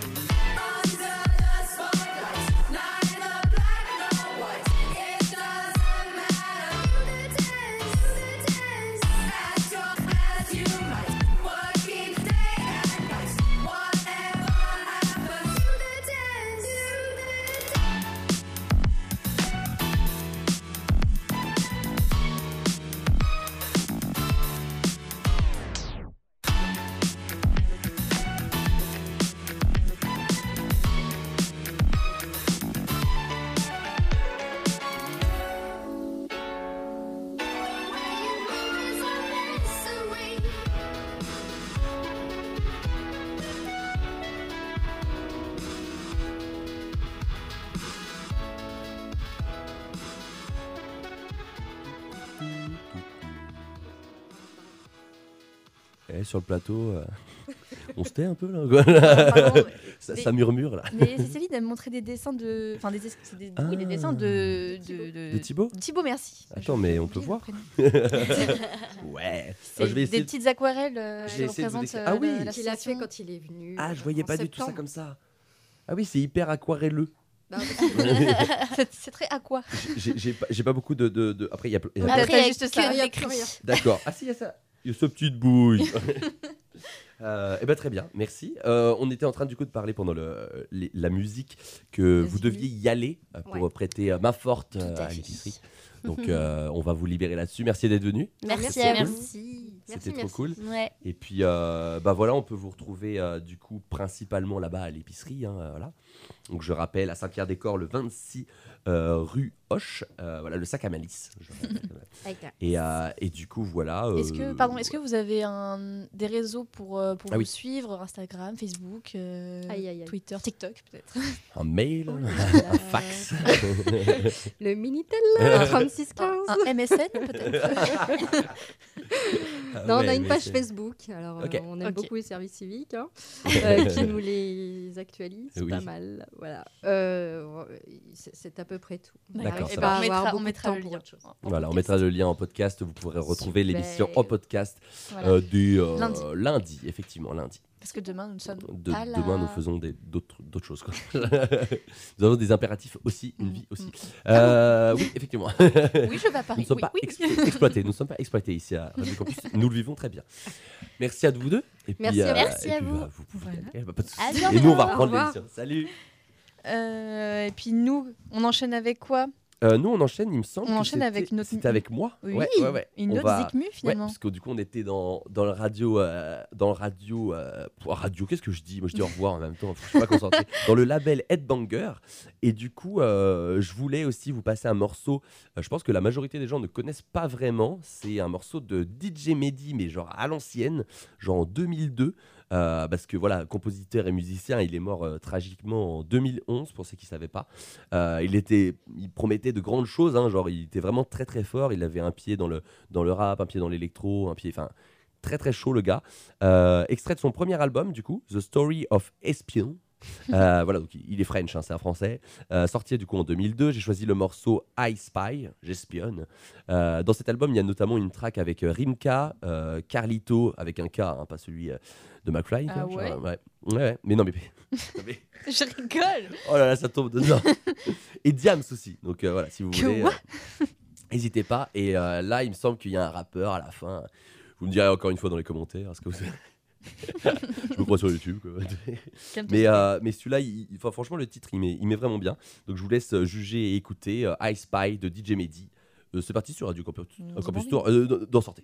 Sur le plateau, euh, on se tait un peu là. ça, mais- ça murmure là. Mais Cécile elle me montrait des dessins de. Enfin, des, des, c'est des- oui, des dessins de. De, de, De Thibaut? Thibaut, merci. Attends, mais on peut voir. Ouais. C'est Alors, je vais essayer des de- petites aquarelles euh, de vous décrire. euh, Ah oui. la- qu'il a l'association. fait quand il est venu. Ah, je voyais en pas du tout ça septembre. comme ça. Ah oui, c'est hyper aquarelleux. Bah, C'est c'est très aqua. J'ai- J'ai pas, j'ai pas beaucoup de. de- de- Après, il y a. il y a- T'as- Après, il y a juste ça. a. D'accord. Ah si, il y a ça. Il y a sa petite bouille. Euh, eh ben très bien, merci. Euh, on était en train du coup de parler pendant le, les- la musique que vous deviez y aller euh, pour Ouais. prêter euh, main forte euh, à l'épicerie. Donc euh, on va vous libérer là-dessus. Merci d'être venu. Merci Merci. à vous. Merci. C'était trop merci. cool. Ouais. Et puis euh, bah voilà, on peut vous retrouver euh, du coup principalement là-bas à l'épicerie. hein, voilà. Donc je rappelle à Saint-Pierre-des-Corps le 26 euh, rue Hoche, euh, voilà le sac à malice. et, euh, et du coup voilà. Est-ce que, euh, pardon, est-ce que vous avez un, des réseaux pour, pour Ah vous oui. suivre? Instagram, Facebook, euh, Aïe, aïe, aïe. Twitter, TikTok peut-être? Un mail, Oh un fax. Le Minitel, 3615. Un MSN peut-être? Non, on a une page c'est- Facebook. Alors, euh, on aime beaucoup les services civiques hein, euh, qui nous les actualisent Oui. pas mal. Voilà. Euh, c'est- c'est à peu près tout. On D'accord, marche. à on mettra, on le lien. Voilà, on podcast. mettra le lien en podcast. Vous pourrez retrouver l'émission en podcast Voilà. euh, dès euh, Lundi. lundi, effectivement, lundi. Parce que demain nous ne sommes De- pas là. demain, nous faisons des- d'autres choses. quoi. nous avons des impératifs aussi, une Mm, vie aussi. mm. Euh, oui, effectivement. Oui, je vais à Nous ne sommes oui, pas oui. explo- exploités. Nous ne sommes pas exploités ici à Radio Campus. Nous le vivons très bien. Merci à vous deux. Et puis, Merci à vous. Merci et à puis, vous. bah, vous pouvez Voilà. y aller, bah, pas de souci. À Et nous, on va reprendre l'émission. Salut. Euh, et puis nous, on enchaîne avec quoi? Euh, nous, on enchaîne, il me semble. On enchaîne avec notre- C'était avec moi. Oui, ouais, ouais, ouais. une On autre va- Zikmu finalement. parce que du coup, on était dans, dans le radio. euh, dans le radio. euh, radio, qu'est-ce que je dis? Moi, je dis au revoir en même temps. Je suis pas concentré. dans le label Headbanger. Et du coup, je voulais aussi vous passer un morceau. je pense que la majorité des gens ne connaissent pas vraiment. C'est un morceau de DJ Mehdi, mais genre à l'ancienne, genre en 2002. Euh, parce que voilà, compositeur et musicien, il est mort euh, tragiquement en 2011, pour ceux qui ne savaient pas. Euh, il, était, il promettait de grandes choses, hein, genre il était vraiment très très fort. Il avait un pied dans le, dans le rap, un pied dans l'électro, un pied. Enfin, très très chaud le gars. Extrait de son premier album, du coup, The Story of Espion. Euh, voilà, donc il est French, hein, c'est un français. Euh, sorti du coup en 2002, j'ai choisi le morceau I Spy, j'espionne. Euh, dans cet album, il y a notamment une track avec Rimka, Carlito, avec un K, hein, pas celui de McFly. Ah ouais genre, ouais. Ouais, mais non, mais. Je rigole. Oh là là, ça tombe dedans. et Diams aussi. Donc voilà, si vous Que voulez, n'hésitez pas. Et là, il me semble qu'il y a un rappeur à la fin. Vous me direz encore une fois dans les commentaires. Est-ce que vous... Je me crois sur YouTube. quoi. Mais euh, mais celui-là, il- il- enfin, franchement, le titre, il met, il met vraiment bien. Donc je vous laisse euh, juger et écouter euh, I Spy de DJ Mehdi. Euh, C'est parti sur Radio Campus. Tour. Euh, dans sortez.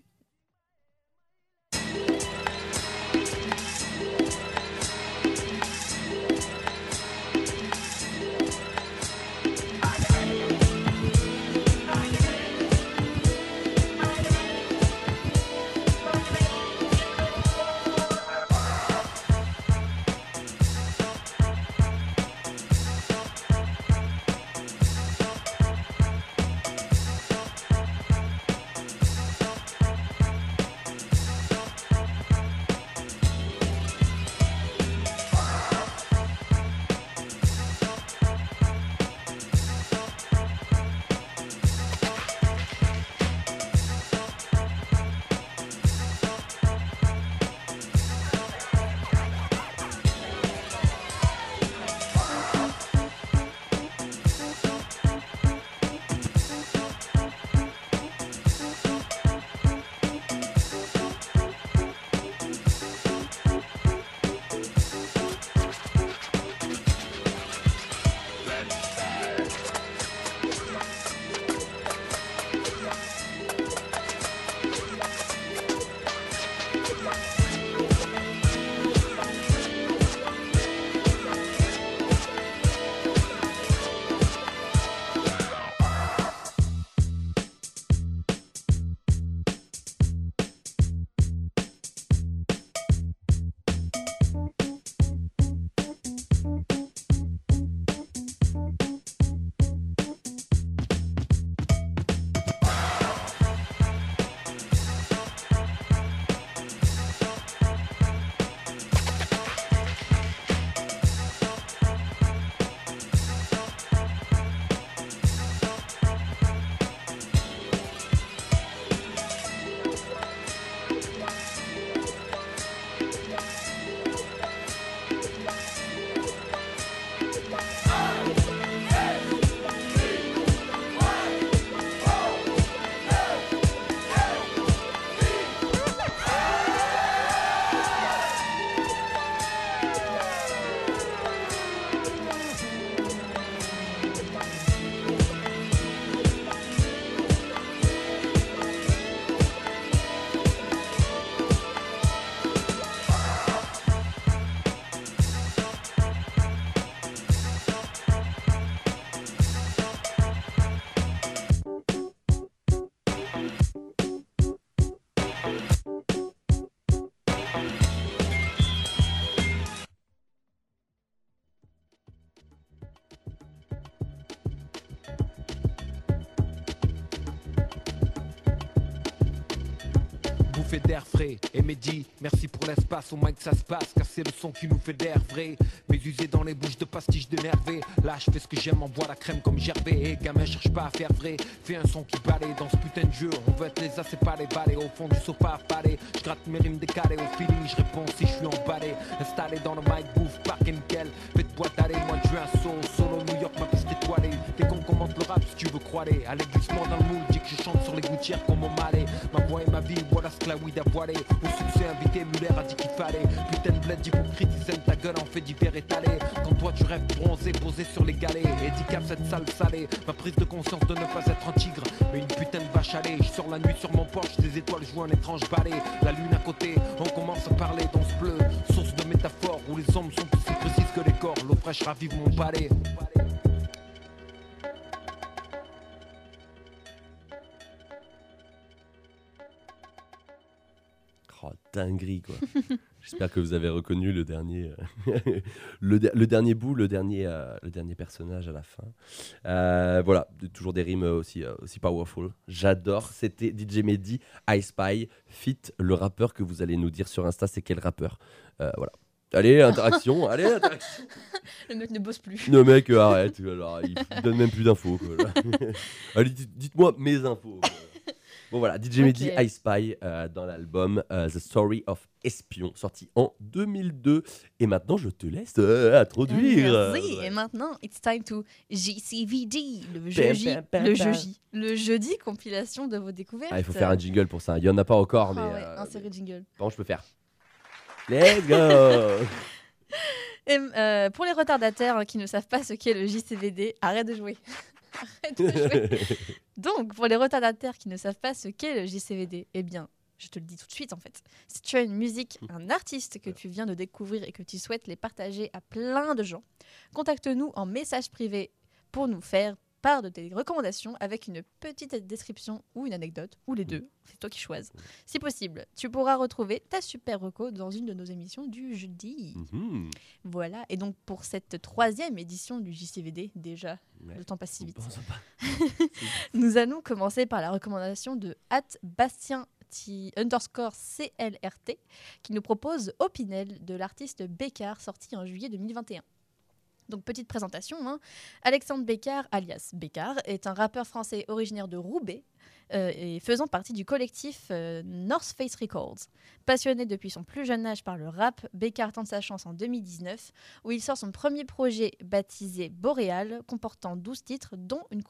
Frais. Et Mehdi, merci pour l'espace, au moins que ça se passe, car c'est le son qui nous fait d'air vrai. Mais usé dans les bouches de pastiches d'énervé. Là, je fais ce que j'aime, en bois la crème comme Gervais. Et gamin, cherche pas à faire vrai. Fais un son qui balaye dans ce putain de jeu. On veut être les as, c'est pas les balais. Au fond du sofa affalé, je gratte mes rimes décalées. Au feeling, je réponds si je suis emballé. Installé dans le mic, bouffe, parc et nickel. Boîte d'aller, moi je un saut. Solo New York, ma piste étoilée. Dès qu'on commente le rap, si tu veux croire. Allez, glissement dans le moule, dis que je chante sur les gouttières comme au malais. Ma voix et ma vie, voilà ce que la oui d'avoiler. Au succès invité, Muller a dit qu'il fallait. Putain de bled hypocrite, ils aiment ta gueule en fait divers étalé. Quand toi tu rêves bronzé, posé sur les galets. Handicap cette salle salée. Ma prise de conscience de ne pas être un tigre, mais une putain de vache allée. Je sors la nuit sur mon porche, des étoiles jouent un étrange balai. La lune à côté, on commence à parler dans ce bleu. Source de métaphores où les hommes sont aussi précises que les corps. L'eau fraîche ravive mon palais. Oh, dinguerie, quoi. J'espère que vous avez reconnu le dernier, euh, le, de- le dernier bout, le dernier, euh, le dernier personnage à la fin. Euh, voilà, toujours des rimes aussi, aussi powerful. J'adore. C'était DJ Mehdi, I Spy, fit le rappeur que vous allez nous dire sur Insta, c'est quel rappeur. Voilà. Allez, interaction, allez, interaction. Le mec ne bosse plus. Le mec, euh, arrête, alors, il, il donne même plus d'infos. quoi. Allez, dites- dites-moi mes infos. quoi. Bon voilà, DJ Mehdi, Ok. I Spy euh, dans l'album euh, The Story of Espion, sorti en 2002. Et maintenant, je te laisse euh, introduire. Merci. Et maintenant, it's time to JCVD, le jeudi, le jeudi, le jeudi compilation de vos découvertes. Ah, il faut faire un jingle pour ça. Il y en a pas encore, mais Ah ouais, euh, insérer jingle. bon, je peux faire? Let's go. Et, euh, pour les retardataires hein, qui ne savent pas ce qu'est le JCVD, arrête de jouer. arrête de jouer. Donc, pour les retardataires qui ne savent pas ce qu'est le JCVD, eh bien, je te le dis tout de suite en fait. Si tu as une musique, un artiste que tu viens de découvrir et que tu souhaites les partager à plein de gens, contacte-nous en message privé pour nous faire part de tes recommandations avec une petite description ou une anecdote, ou les deux, c'est toi qui choisis. Si possible, tu pourras retrouver ta super reco dans une de nos émissions du jeudi. Mhm. Voilà, et donc pour cette troisième édition du JCVD, déjà, Ouais. le temps passe si vite. Bon. Nous allons commencer par la recommandation de at Bastien T- underscore CLRT qui nous propose Opinel de l'artiste Bécard sorti en juillet 2021. Donc petite présentation, hein. Alexandre Bécard, alias Bécard, est un rappeur français originaire de Roubaix euh, et faisant partie du collectif euh, North Face Records. Passionné depuis son plus jeune âge par le rap, Bécard tente sa chance en 2019 où il sort son premier projet baptisé Boréal, comportant 12 titres, dont une,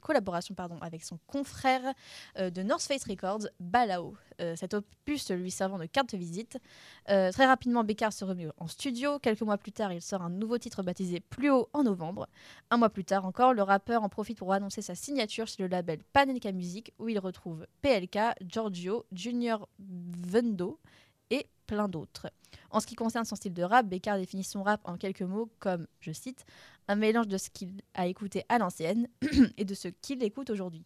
collaboration pardon, avec son confrère euh, de North Face Records, Balao. Euh, cet opus lui servant de carte de visite. Très rapidement, Bécard se remet en studio. Quelques mois plus tard, il sort un nouveau titre baptisé Plus haut en novembre. Un mois plus tard encore, le rappeur en profite pour annoncer sa signature chez le label Panenka Music, où il retrouve PLK, Giorgio, Junior Vendo et plein d'autres. En ce qui concerne son style de rap, Bécard définit son rap en quelques mots comme, je cite, un mélange de ce qu'il a écouté à l'ancienne et de ce qu'il écoute aujourd'hui.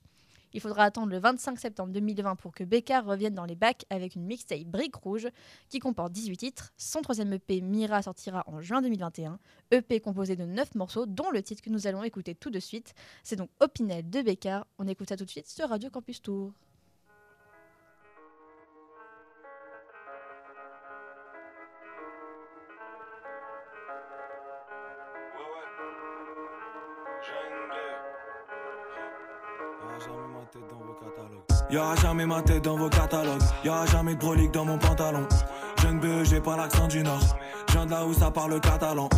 Il faudra attendre le 25 septembre 2020 pour que Bécard revienne dans les bacs avec une mixtape Brique Rouge qui comporte 18 titres. Son troisième EP Mira sortira en juin 2021. EP composé de 9 morceaux, dont le titre que nous allons écouter tout de suite. C'est donc Opinel de Bécard. On écoute ça tout de suite sur Radio Campus Tour. Y'aura jamais ma tête dans vos catalogues. Y'aura jamais de brolique dans mon pantalon. Jeune BE, j'ai pas l'accent du nord. Je viens de là où ça parle catalan.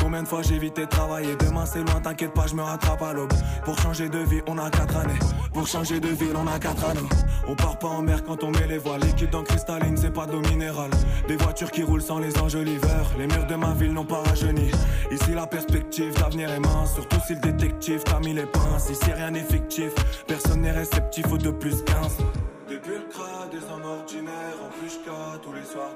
Combien de fois j'ai évité de travailler? Demain c'est loin, t'inquiète pas, je me rattrape à l'aube. Pour changer de vie, on a 4 années. Pour changer de ville, on a 4 anneaux. On part pas en mer quand on met les voiles. Liquide dans cristalline, c'est pas d'eau minérale. Des voitures qui roulent sans les enjoliveurs. Les murs de ma ville n'ont pas rajeuni. Ici la perspective d'avenir est mince. Surtout si le détective t'a mis les pinces. Ici rien n'est fictif. Personne n'est réceptif au 2 plus 15.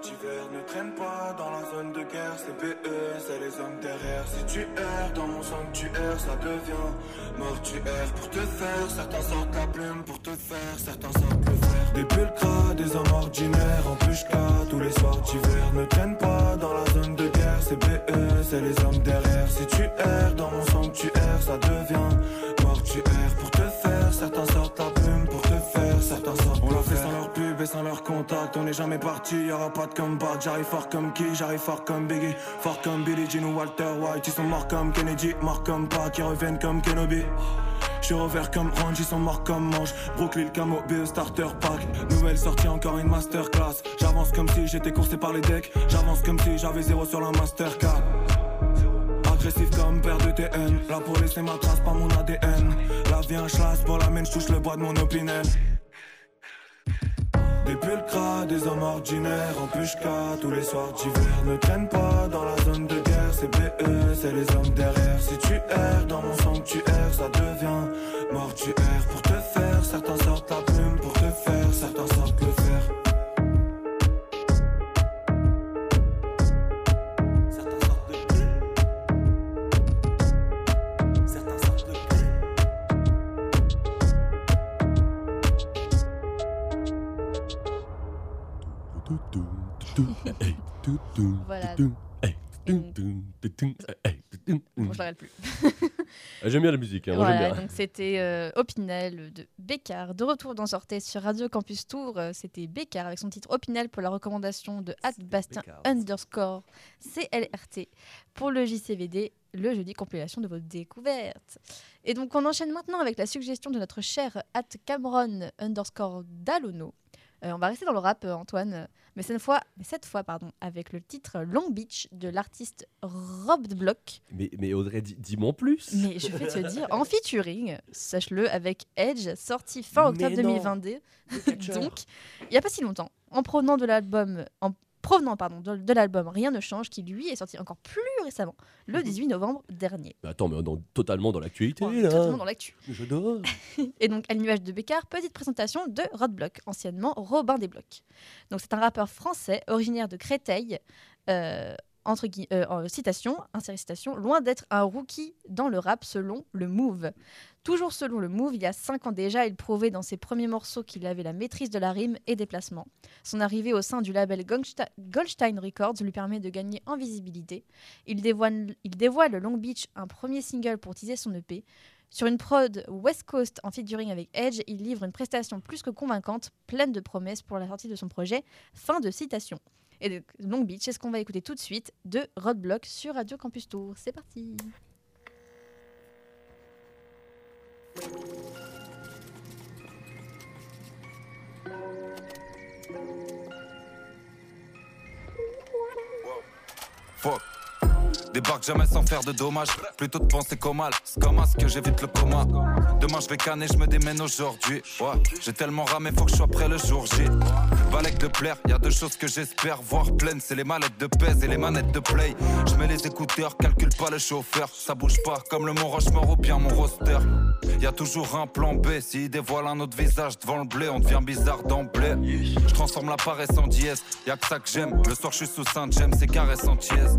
D'hiver Ne traîne pas dans la zone de guerre, c'est PE, c'est les hommes derrière. Si tu erres dans mon sanctuaire, ça devient mortuaire. Pour te faire, certains sortent la plume, pour te faire, certains sortent le fer. Des pulcras, des hommes ordinaires. En plus tous les soirs d'hiver. Ne traîne pas dans la zone de guerre, c'est PE, c'est les hommes derrière. Si tu erres dans mon sanctuaire, ça devient On n'est jamais parti, y'aura pas de comeback. J'arrive fort comme qui, j'arrive fort comme Biggie. Fort comme Billie Jean ou Walter White Ils sont morts comme Kennedy, morts comme pas Qui reviennent comme Kenobi. Je suis revers comme Range, ils sont morts comme Manche Brooklyn, Camo, BE Starter Pack. Nouvelle sortie, encore une masterclass. J'avance comme si j'étais coursé par les decks. J'avance comme si j'avais zéro sur la Mastercard. Agressif comme père de TN Là pour laisser ma trace, pas mon ADN La vie un chlasse, pour la main, je touche le bois de mon opinel Des pulcras, des hommes ordinaires en pushka Tous les soirs d'hiver. Ne traîne pas dans la zone de guerre C'est BE, c'est les hommes derrière. Si tu erres dans mon sanctuaire Ça devient mortuaire. Pour te faire, certains sortent la plume Pour te faire, certains sortent Voilà. Ah, Bon, je l'arrête plus. J'aime bien la musique, hein, moi, j'aime Voilà, bien. donc c'était euh, Opinel de Bécard. De retour dans Sortez sur Radio Campus Tour, euh, c'était Bécard avec son titre Opinel pour la recommandation de At Bastien underscore CLRT pour le JCVD, le jeudi compilation de vos découvertes. Et donc on enchaîne maintenant avec la suggestion de notre cher At Cameron underscore Dalono. Euh, on va rester dans le rap, euh, Antoine, mais cette fois, mais cette fois pardon, avec le titre Long Beach de l'artiste Rob de Block. Mais, mais Audrey, dis- dis-moi plus. Mais je vais te dire, en featuring, sache-le, avec Edge, sorti fin octobre Mais non. 2022. Donc, il n'y a pas si longtemps, en provenant de l'album, en provenant pardon, de, de l'album Rien ne change, qui lui est sorti encore plus récemment, le 18 novembre dernier. Mais attends, mais on est totalement dans l'actualité là. totalement dans l'actu. J'adore. Et donc, à l'image de Bécard, petite présentation de Rod Block, anciennement Robin des Blocs. Donc, c'est un rappeur français originaire de Créteil. euh, entre gui- euh, en citation, citation, loin d'être un rookie dans le rap selon le Move. Toujours selon le Move, il y a cinq ans déjà, il prouvait dans ses premiers morceaux qu'il avait la maîtrise de la rime et des placements. Son arrivée au sein du label Goldste- Goldstein Records lui permet de gagner en visibilité. Il dévoile, il dévoile Long Beach, un premier single pour teaser son EP. Sur une prod West Coast en featuring avec Edge, il livre une prestation plus que convaincante, pleine de promesses pour la sortie de son projet. Fin de citation. Et de Long Beach, c'est ce qu'on va écouter tout de suite de Roadblock sur Radio Campus Tour. C'est parti. Fuck. Débarque jamais sans faire de dommages. Plutôt de penser qu'au mal. C'est comme ce que j'évite le coma. Demain je vais canner, je me démène aujourd'hui. Ouais, j'ai tellement ramé, faut que je sois prêt le jour J. Balek de plaire, y a deux choses que j'espère voir pleines. C'est les mallettes de pèse et les manettes de play. Je mets les écouteurs, calcule pas le chauffeur. Ça bouge pas comme le Mont Rochemort ou bien mon roster. Y a toujours un plan B. S'il dévoile un autre visage devant le blé, on devient bizarre d'emblée. Je transforme la paresse en dièse. Y a que ça que j'aime. Le soir je suis sous Saint-James, c'est caresse en tièse.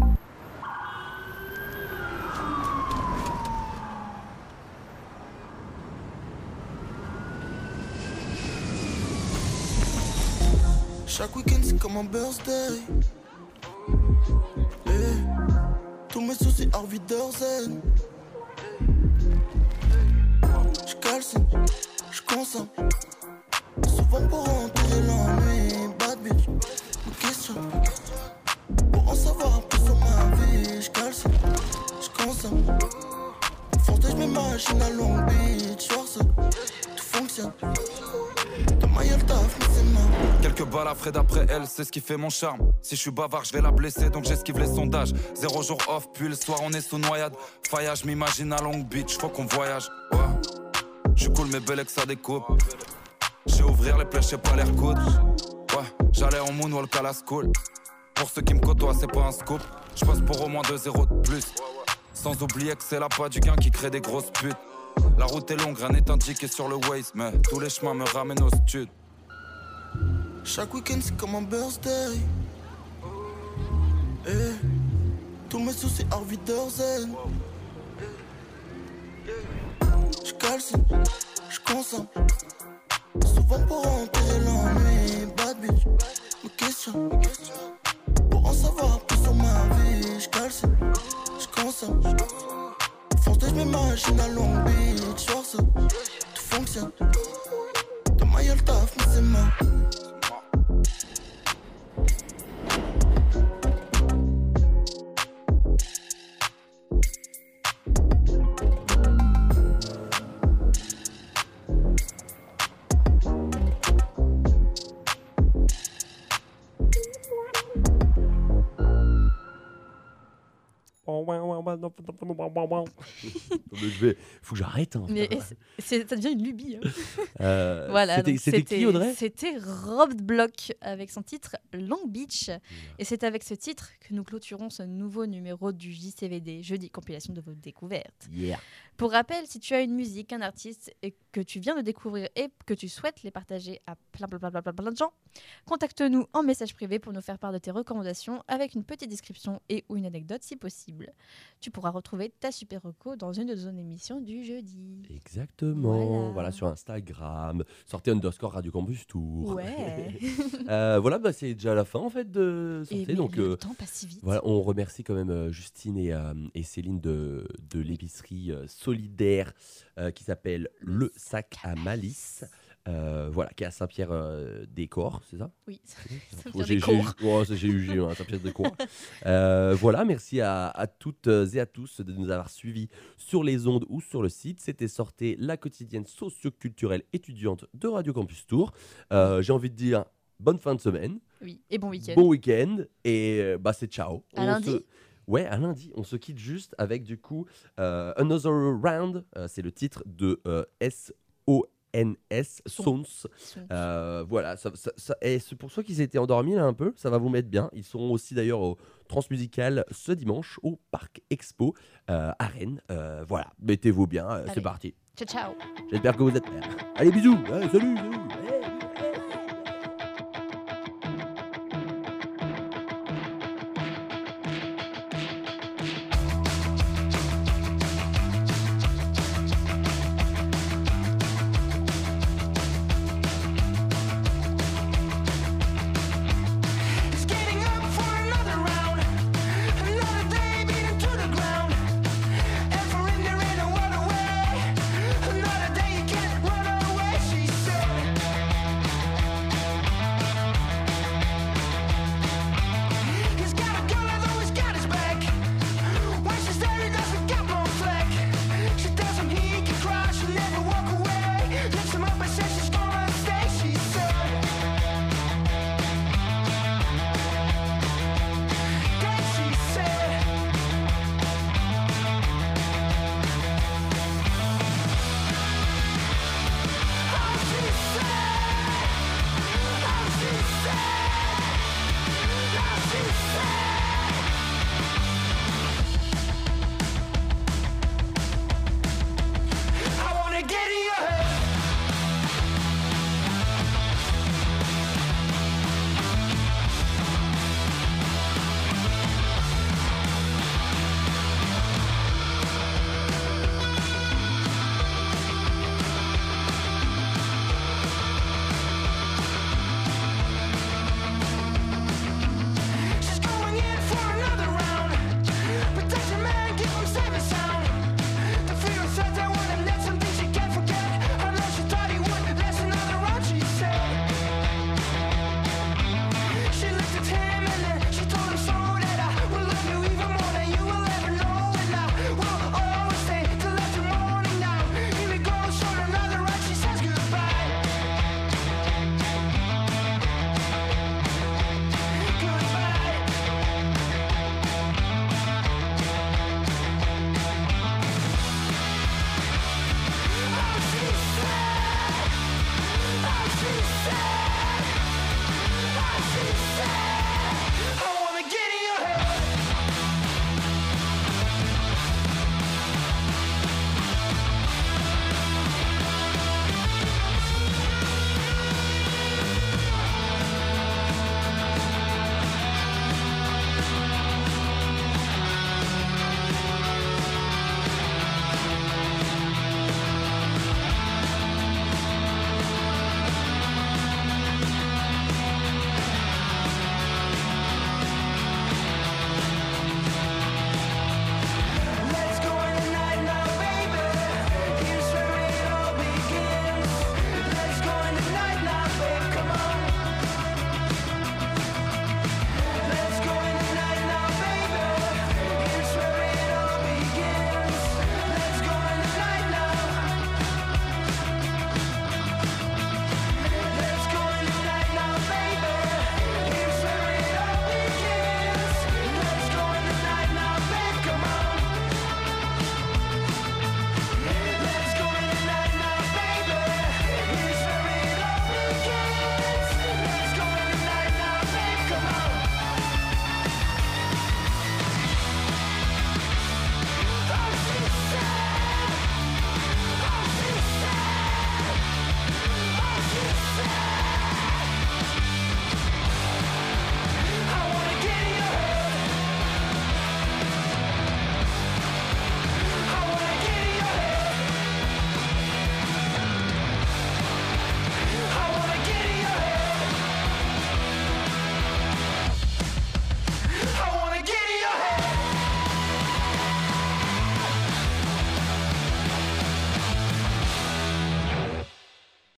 Chaque week-end c'est comme un birthday. Eh, Tous mes soucis Harvey Dorsen. Je calcine, je consomme. Souvent pour enterrer l'ennui. Bad bitch, me question. Pour en savoir un peu sur ma vie. Je calcine, je consomme. Force je mets à Long Beach. Quelques balles à Fred après elle, c'est ce qui fait mon charme. Si je suis bavard, je vais la blesser, donc j'esquive les sondages. Zéro jour off, puis le soir on est sous noyade. Faillage, m'imagine à Long Beach, faut qu'on voyage. Ouais, je cool, mais belle que ça découpe. J'ai ouvrir les plaies, j'ai pas l'air coude. Ouais, j'allais en moonwalk à la school. Pour ceux qui me côtoient, c'est pas un scoop. Je passe pour au moins 2-0 de plus. Sans oublier que c'est la pas du gain qui crée des grosses putes. La route est longue, rien n'est indiqué sur le Waze, mais tous les chemins me ramènent au stud. Chaque week-end c'est comme un birthday. Eh, Tous mes soucis Harvey Dorsen. Je calcine, je. Souvent pour enterrer l'ennui. Bad bitch, me question. Pour en savoir plus sur ma vie. Je calcine, je consomme. Force je à Long Beach. Tout fonctionne. Dans ma gueule, taf, mais c'est ma. faut que j'arrête. Hein, ça devient une lubie. Hein. Euh, voilà, c'était, Rob Block avec son titre Long Beach. Et c'est avec ce titre que nous clôturons ce nouveau numéro du JCVD, jeudi compilation de vos découvertes. Yeah. Pour rappel, si tu as une musique, un artiste et que tu viens de découvrir et que tu souhaites les partager à plein, plein, plein, plein, plein, plein de gens, contacte-nous en message privé pour nous faire part de tes recommandations avec une petite description et ou une anecdote si possible. Tu pourras retrouver ta super reco dans une de nos émissions du jeudi. Exactement. Voilà. Voilà. sur Instagram. Sortez underscore Radio Campus Tour. Ouais. Euh, voilà, bah, c'est déjà la fin en fait de Et Sortez. mais donc, le euh, temps passe si vite. Voilà, on remercie quand même euh, Justine et, euh, et Céline de, de l'épicerie solidaire euh, qui s'appelle Le Sac à Malice. Euh, voilà, qui est à Saint-Pierre-des-Corps, c'est ça? Oui, Faut- Saint-Pierre-des-Corps. j'ai- oh, c'est GUG, hein, Saint-Pierre-des-Corps. Euh, voilà, merci à, à toutes et à tous de nous avoir suivis sur les ondes ou sur le site. C'était sorti la quotidienne socio-culturelle étudiante de Radio Campus Tour. Euh, J'ai envie de dire bonne fin de semaine. Oui, et bon week-end. Bon week-end et euh, bah c'est ciao. À On lundi se- Ouais, à lundi. On se quitte juste avec du coup euh, Another Round. Euh, c'est le titre de euh, S-O-N-S, Sons. Euh, voilà, ça, ça- ça- et c'est pour ceux qui s'étaient endormis là un peu, ça va vous mettre bien. Ils seront aussi d'ailleurs au Transmusical ce dimanche au Parc Expo euh, à Rennes. Euh, voilà, mettez-vous bien, c'est parti. Ciao, ciao. J'espère que vous êtes prêts. Allez, bisous, Ouais, salut, salut.